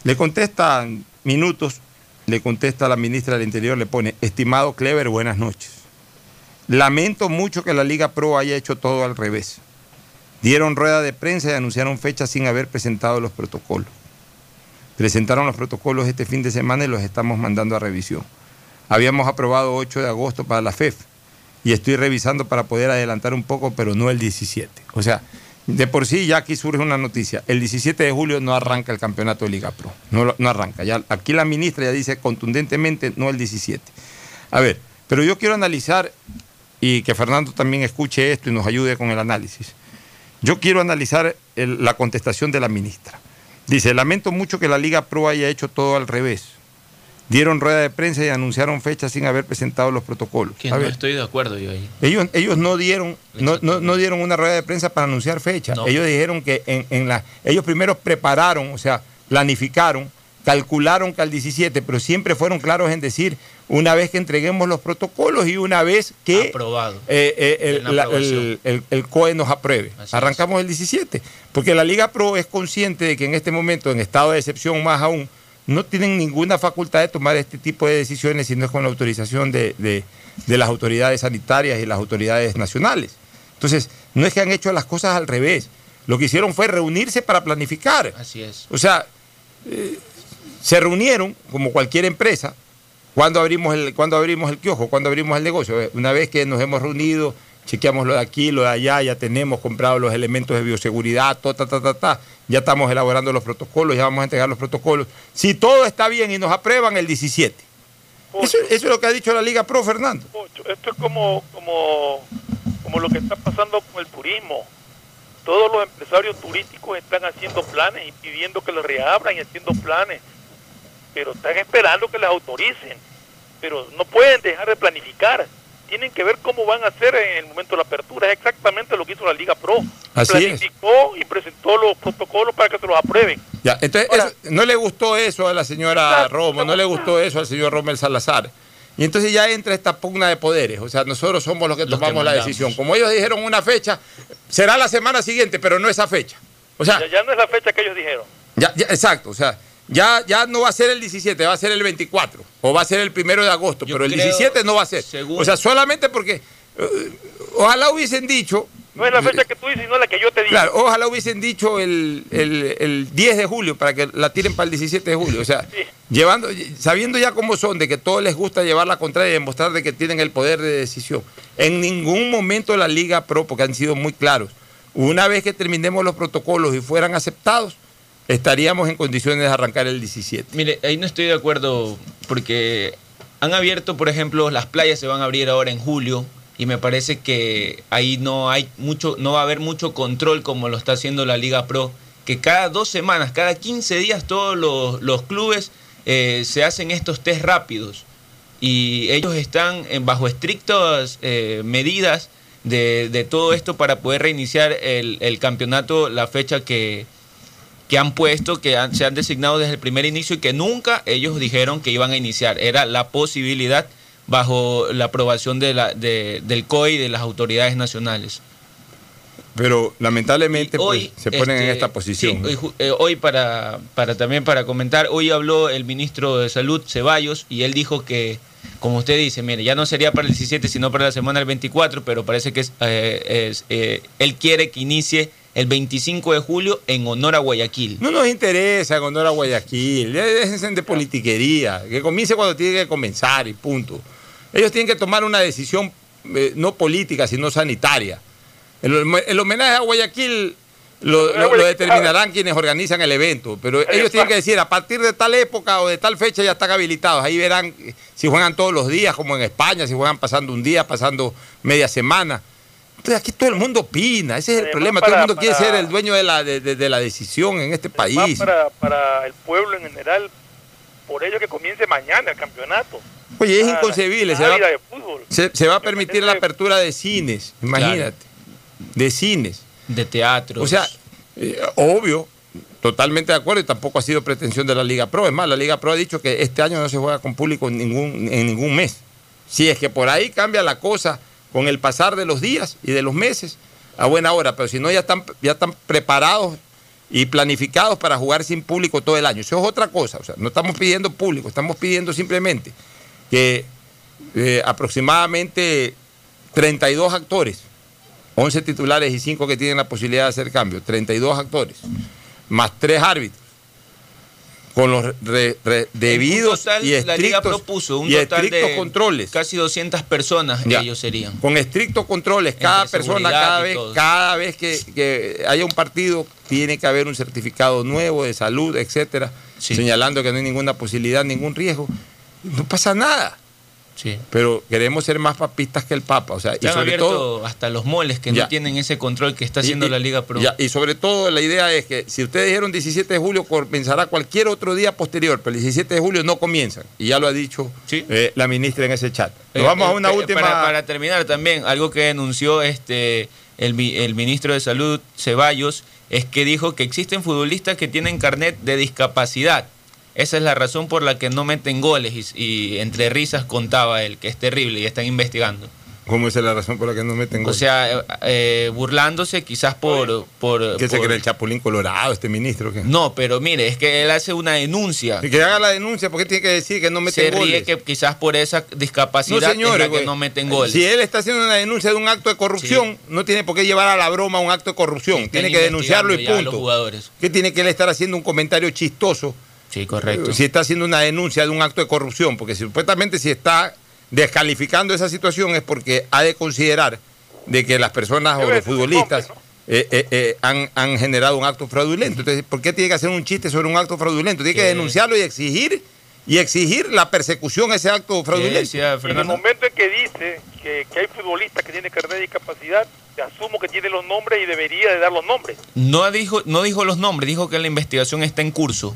Le contesta minutos, le contesta la ministra del Interior, le pone, estimado Clever, buenas noches. Lamento mucho que la Liga Pro haya hecho todo al revés. Dieron rueda de prensa y anunciaron fechas sin haber presentado los protocolos. Presentaron los protocolos este fin de semana y los estamos mandando a revisión. Habíamos aprobado 8 de agosto para la FEF y estoy revisando para poder adelantar un poco, pero no el 17. O sea, de por sí ya aquí surge una noticia. El 17 de julio no arranca el campeonato de Liga Pro. No, no arranca. Ya, aquí la ministra ya dice contundentemente no el 17. A ver, pero yo quiero analizar y que Fernando también escuche esto y nos ayude con el análisis. Yo quiero analizar el- la contestación de la ministra. Dice, lamento mucho que la Liga Pro haya hecho todo al revés. Dieron rueda de prensa y anunciaron fechas sin haber presentado los protocolos. Que no ver, estoy de acuerdo yo ahí. ellos, ellos no dieron no, no- no dieron una rueda de prensa para anunciar fechas. No. Ellos dijeron que en, en la, ellos primero prepararon, o sea, planificaron, calcularon que al 17, pero siempre fueron claros en decir una vez que entreguemos los protocolos y una vez que Aprobado. eh, eh, el, la- aprobación. el- el- el COE nos apruebe. Así Arrancamos el 17, porque la Liga Pro es consciente de que en este momento, en estado de excepción más aún, no tienen ninguna facultad de tomar este tipo de decisiones si no es con la autorización de, de- de las autoridades sanitarias y las autoridades nacionales. Entonces, no es que han hecho las cosas al revés. Lo que hicieron fue reunirse para planificar. Así es. O sea, eh, se reunieron como cualquier empresa. cuando abrimos el, cuando abrimos el kiosco? cuando abrimos el negocio? Eh, Una vez que nos hemos reunido, chequeamos lo de aquí, lo de allá, ya tenemos comprado los elementos de bioseguridad, ta, ta, ta, ta, ta. ya estamos elaborando los protocolos, ya vamos a entregar los protocolos. Si todo está bien y nos aprueban el 17. Eso, eso es lo que ha dicho la Liga Pro, Fernando. Esto es como, como, como lo que está pasando con el turismo. Todos los empresarios turísticos están haciendo planes y pidiendo que los reabran y haciendo planes, pero están esperando que les autoricen. Pero no pueden dejar de planificar. Tienen que ver cómo van a hacer en el momento de la apertura. Es exactamente lo que hizo la Liga Pro. Así es. Planificó y presentó los protocolos para que se los aprueben. Ya, entonces, eso- no le gustó eso a la señora Romo, no le gustó eso al señor Rommel Salazar. Y entonces ya entra esta pugna de poderes. O sea, nosotros somos los que tomamos la decisión. Como ellos dijeron una fecha, será la semana siguiente, pero no esa fecha. O sea, ya, ya no es la fecha que ellos dijeron. ya, ya, exacto. O sea, ya, ya no va a ser el 17, va a ser el 24 o va a ser el primero de agosto, pero el creo, 17 no va a ser. O sea, solamente porque eh, ojalá hubiesen dicho, No es la fecha que tú dices, sino la que yo te digo. claro, ojalá hubiesen dicho el, el- el 10 de julio para que la tiren para el 17 de julio. O sea, llevando, sabiendo ya cómo son, de que todos les gusta llevar la contraria y demostrar de que tienen el poder de decisión. En ningún momento la Liga Pro, porque han sido muy claros, una vez que terminemos los protocolos y fueran aceptados, estaríamos en condiciones de arrancar el 17. Mire, ahí no estoy de acuerdo porque han abierto, por ejemplo, las playas se van a abrir ahora en julio y me parece que ahí no hay mucho, no va a haber mucho control como lo está haciendo la Liga Pro, que cada dos semanas, cada 15 días todos los, los clubes eh, se hacen estos test rápidos y ellos están bajo estrictas eh, medidas de, de todo esto para poder reiniciar el, el campeonato la fecha que, que han puesto, que han- se han designado desde el primer inicio y que nunca ellos dijeron que iban a iniciar. Era la posibilidad bajo la aprobación de la, de- del COI y de las autoridades nacionales. Pero lamentablemente pues, Hoy, se ponen en este, esta posición. sí, hoy, ju- eh, hoy para, para también para comentar, hoy habló el ministro de Salud, Ceballos, y él dijo que, como usted dice, mire, ya no sería para el 17, sino para la semana del 24, pero parece que es, eh, es, eh, él quiere que inicie el 25 de julio en honor a Guayaquil. No nos interesa con honor a Guayaquil, ya déjense de politiquería, que comience cuando tiene que comenzar y punto. Ellos tienen que tomar una decisión eh, no política, sino sanitaria. El, el homenaje a Guayaquil lo, lo- lo determinarán quienes organizan el evento, pero ellos tienen que decir, a partir de tal época o de tal fecha ya están habilitados. Ahí verán si juegan todos los días, como en España, si juegan pasando un día, pasando media semana. Entonces aquí todo el mundo opina, ese es el Además, problema, todo el para- mundo quiere ser el dueño de la, de, de- de la decisión en este país. para, para el pueblo en general, por ello que comience mañana el campeonato. Oye, es Ah, inconcebible. la Se va, vida de fútbol. se- se va a permitir la apertura de cines, imagínate. De cines. De teatro. O sea, eh, obvio, totalmente de acuerdo y tampoco ha sido pretensión de la Liga Pro. Es más, la Liga Pro ha dicho que este año no se juega con público en ningún, en ningún mes. Si es que por ahí cambia la cosa con el pasar de los días y de los meses, a buena hora, pero si no ya están, ya están preparados y planificados para jugar sin público todo el año. Eso es otra cosa. O sea, no estamos pidiendo público, estamos pidiendo simplemente que eh, aproximadamente 32 actores, 11 titulares y 5 que tienen la posibilidad de hacer cambio, 32 actores, más 3 árbitros, con los re- re- debidos total, y la Liga estrictos, propuso un y total estrictos de controles. Casi 200 personas Ya. ellos serían. Con estrictos controles, cada persona, cada vez, todo. cada vez que, que haya un partido, tiene que haber un certificado nuevo de salud, etcétera, señalando que no hay ninguna posibilidad, ningún riesgo. No pasa nada. Sí. Pero queremos ser más papistas que el Papa. O sea, Se y han sobre abierto todo. hasta los moles que Ya. no tienen ese control que está haciendo y- y- la Liga Pro. ya, y sobre todo la idea es que si ustedes dijeron 17 de julio, comenzará cualquier otro día posterior, pero el 17 de julio no comienzan. Y ya lo ha dicho eh, la ministra en ese chat. Nos Eh, vamos a eh, una última. Para, para terminar también, algo que denunció este el, el ministro de Salud, Ceballos, es que dijo que existen futbolistas que tienen carnet de discapacidad. Esa es la razón por la que no meten goles y, y entre risas contaba él, que es terrible y están investigando. ¿Cómo es la razón por la que no meten O goles? sea, eh, burlándose quizás por... por ¿Qué se por- cree el Chapulín Colorado, este ministro? ¿qué? No, pero mire, es que él hace una denuncia. Y que haga la denuncia, ¿por qué tiene que decir que no meten Se ríe goles? que quizás por esa discapacidad No, señores, la que güey. no meten goles. Si él está haciendo una denuncia de un acto de corrupción, no tiene por qué llevar a la broma un acto de corrupción. tiene que denunciarlo y punto. ¿Qué tiene que él estar haciendo un comentario chistoso? Sí, correcto. Si está haciendo una denuncia de un acto de corrupción, porque supuestamente si está descalificando esa situación es porque ha de considerar de que las personas o los futbolistas eh, eh, eh, han, han generado un acto fraudulento. Entonces, ¿por qué tiene que hacer un chiste sobre un acto fraudulento? Tiene que Que- denunciarlo y exigir y exigir la persecución a ese acto fraudulento. En el momento en que dice que, que hay futbolistas que tienen carnet de discapacidad, te asumo que tiene los nombres y debería de dar los nombres. No dijo, no dijo los nombres, dijo que la investigación está en curso.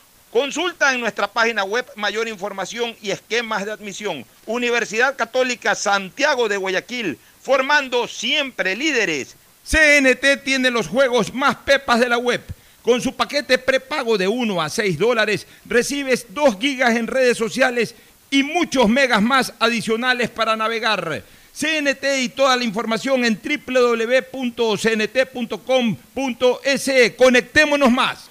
Consulta en nuestra página web mayor información y esquemas de admisión. Universidad Católica Santiago de Guayaquil, formando siempre líderes. CNT tiene los juegos más pepas de la web. Con su paquete prepago de 1 a 6 dólares, recibes 2 gigas en redes sociales y muchos megas más adicionales para navegar. CNT y toda la información en www.cnt.com.es. Conectémonos más.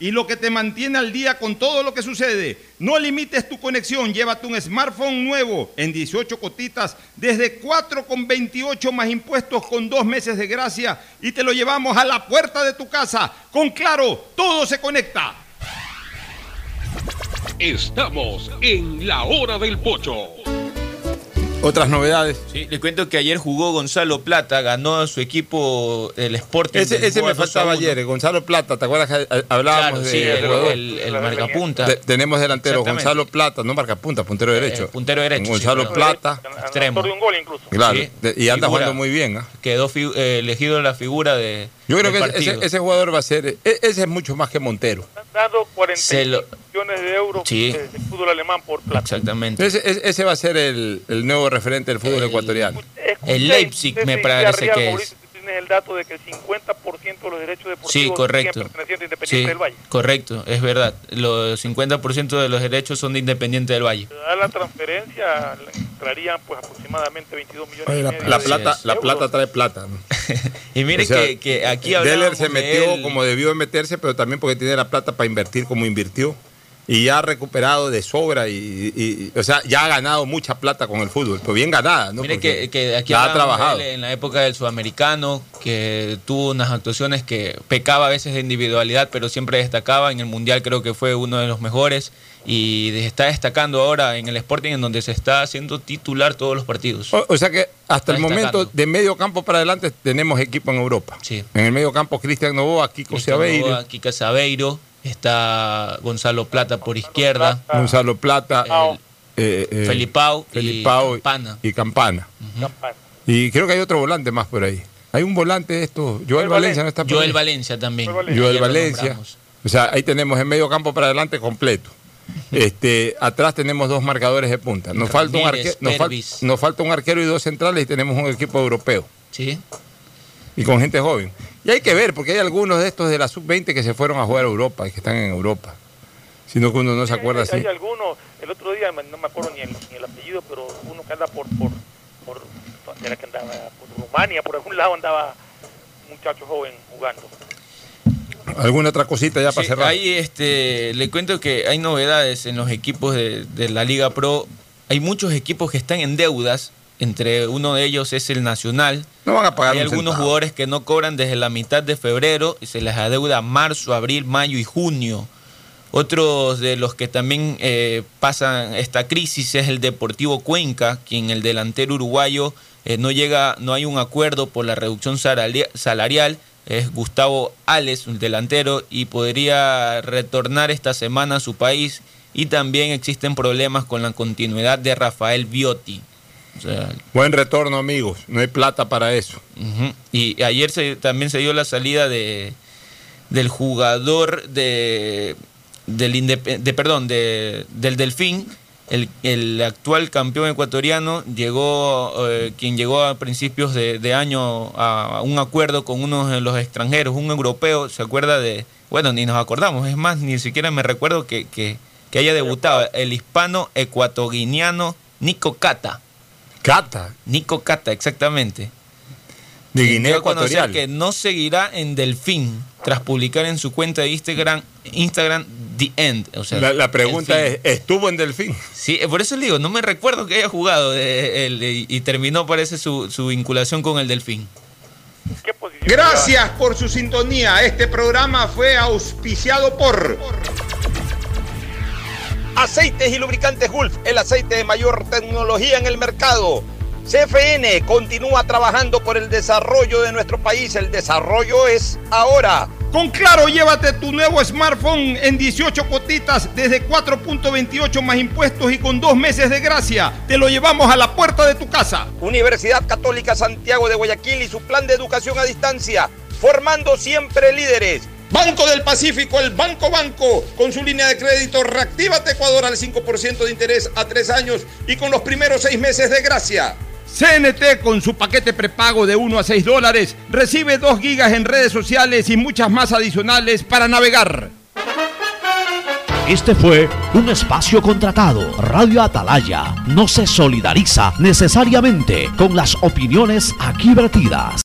y lo que te mantiene al día con todo lo que sucede. No limites tu conexión, llévate un smartphone nuevo en 18 cotitas desde 4,28 más impuestos con dos meses de gracia y te lo llevamos a la puerta de tu casa. Con Claro, todo se conecta. Estamos en la hora del pocho. Otras novedades. Sí, le cuento que ayer jugó Gonzalo Plata, ganó a su equipo el Sporting. Ese, ese me Lisboa 2 a faltaba 1. ayer, Gonzalo Plata, ¿te acuerdas que eh, hablábamos Claro, de sí, el, jugador? el- el marcapunta. Te- tenemos delantero. Gonzalo Plata, no marcapunta, puntero derecho. Eh, puntero derecho, Gonzalo sí, Plata. Extremo. de un gol incluso. Claro, Sí, de- y anda figura. jugando muy bien. ¿ah? Quedó eh, elegido la figura de. Yo creo que ese, jugador va a ser. e- Ese es mucho más que Montero. Dado 40 Se lo- millones de euros Sí. de, de fútbol alemán por plata. Exactamente. Ese, ese- ese va a ser el, el nuevo referente del fútbol ecuatoriano. El Leipzig me parece que es. Tienes el dato de que el 50% de los derechos deportivos Sí, correcto. siguen perteneciendo a Independiente Sí, del Valle. correcto, es verdad. Los 50% de los derechos son de Independiente del Valle. A la transferencia entrarían pues aproximadamente 22 millones Oye, la, medio la de plata, la euros. plata trae plata. ¿no? Y mire O sea, que, que aquí Deller se metió él. como debió de meterse, pero también porque tiene la plata para invertir como invirtió. Y ya ha recuperado de sobra y, y- y- o sea, ya ha ganado mucha plata con el fútbol, pero bien ganada, ¿no? Mire que, que aquí ha trabajado. en la época del sudamericano, que tuvo unas actuaciones que pecaba a veces de individualidad, pero siempre destacaba. En el mundial creo que fue uno de los mejores y está destacando ahora en el Sporting, en donde se está haciendo titular todos los partidos. O, o sea que hasta el momento, destacando. de medio campo para adelante, tenemos equipo en Europa. Sí. En el medio campo, Cristian Novoa, Kiko Cristian Novoa, Kika Sabeiro, está Gonzalo Plata por izquierda, Gonzalo Plata, eh, eh, Felipao, Felipao y Campana. y Campana. Y creo que hay otro volante más por ahí. Hay un volante de estos. Joel Valencia no está por Joel ahí. Valencia también. Joel Valencia. O sea, ahí tenemos el medio campo para adelante completo. Este, atrás tenemos dos marcadores de punta. Nos falta, un Ramírez, arque- nos, fal- Pervis. nos falta un arquero y dos centrales y tenemos un equipo europeo. Sí. Y con gente joven. Y hay que ver, porque hay algunos de estos de la sub-20 que se fueron a jugar a Europa y que están en Europa. Sino que uno no se acuerda hay, así. hay algunos, el otro día no me acuerdo ni el, ni el apellido, pero uno que anda por, por, por, ¿dónde era que andaba? por Rumania, por algún lado andaba un muchacho joven jugando. ¿Alguna otra cosita ya para Sí, cerrar? Hay, este, le cuento que hay novedades en los equipos de, de la Liga Pro. Hay muchos equipos que están en deudas. Entre uno de ellos es el Nacional. No van a pagar Hay un algunos centavo. jugadores que no cobran desde la mitad de febrero y se les adeuda marzo, abril, mayo y junio. Otros de los que también eh, pasan esta crisis es el Deportivo Cuenca, quien el delantero uruguayo eh, no llega, no hay un acuerdo por la reducción salaria- salarial. Es Gustavo Ales, un delantero, y podría retornar esta semana a su país. Y también existen problemas con la continuidad de Rafael Biotti. O sea, Buen retorno, amigos. No hay plata para eso. Y ayer se- también se dio la salida de del jugador de del de perdón de, del Delfín el, actual campeón ecuatoriano llegó, eh, quien llegó a principios de, año a, un acuerdo con uno de los extranjeros, un europeo, se acuerda de, bueno, ni nos acordamos, es más, ni siquiera me recuerdo que, que, haya debutado el hispano ecuatoguineano Nico Cata. Cata. Nico Cata, exactamente. De Guinea Ecuatorial. Que no seguirá en Delfín tras publicar en su cuenta de Instagram, Instagram The End. O sea, la, pregunta es, ¿estuvo en Delfín? Sí, por eso le digo, no me recuerdo que haya jugado y terminó, parece, su, su vinculación con el Delfín. Gracias por su sintonía. Este programa fue auspiciado por... Aceites y lubricantes Gulf, el aceite de mayor tecnología en el mercado. CFN continúa trabajando por el desarrollo de nuestro país. El desarrollo es ahora. Con Claro, llévate tu nuevo smartphone en 18 cotitas desde 4.28 más impuestos y con dos meses de gracia. Te lo llevamos a la puerta de tu casa. Universidad Católica Santiago de Guayaquil y su plan de educación a distancia, formando siempre líderes. Banco del Pacífico, el Banco Banco, con su línea de crédito Reactívate Ecuador al 5% de interés a tres años y con los primeros seis meses de gracia. CNT con su paquete prepago de 1 a 6 dólares recibe 2 gigas en redes sociales y muchas más adicionales para navegar. Este fue un espacio contratado. Radio Atalaya no se solidariza necesariamente con las opiniones aquí vertidas.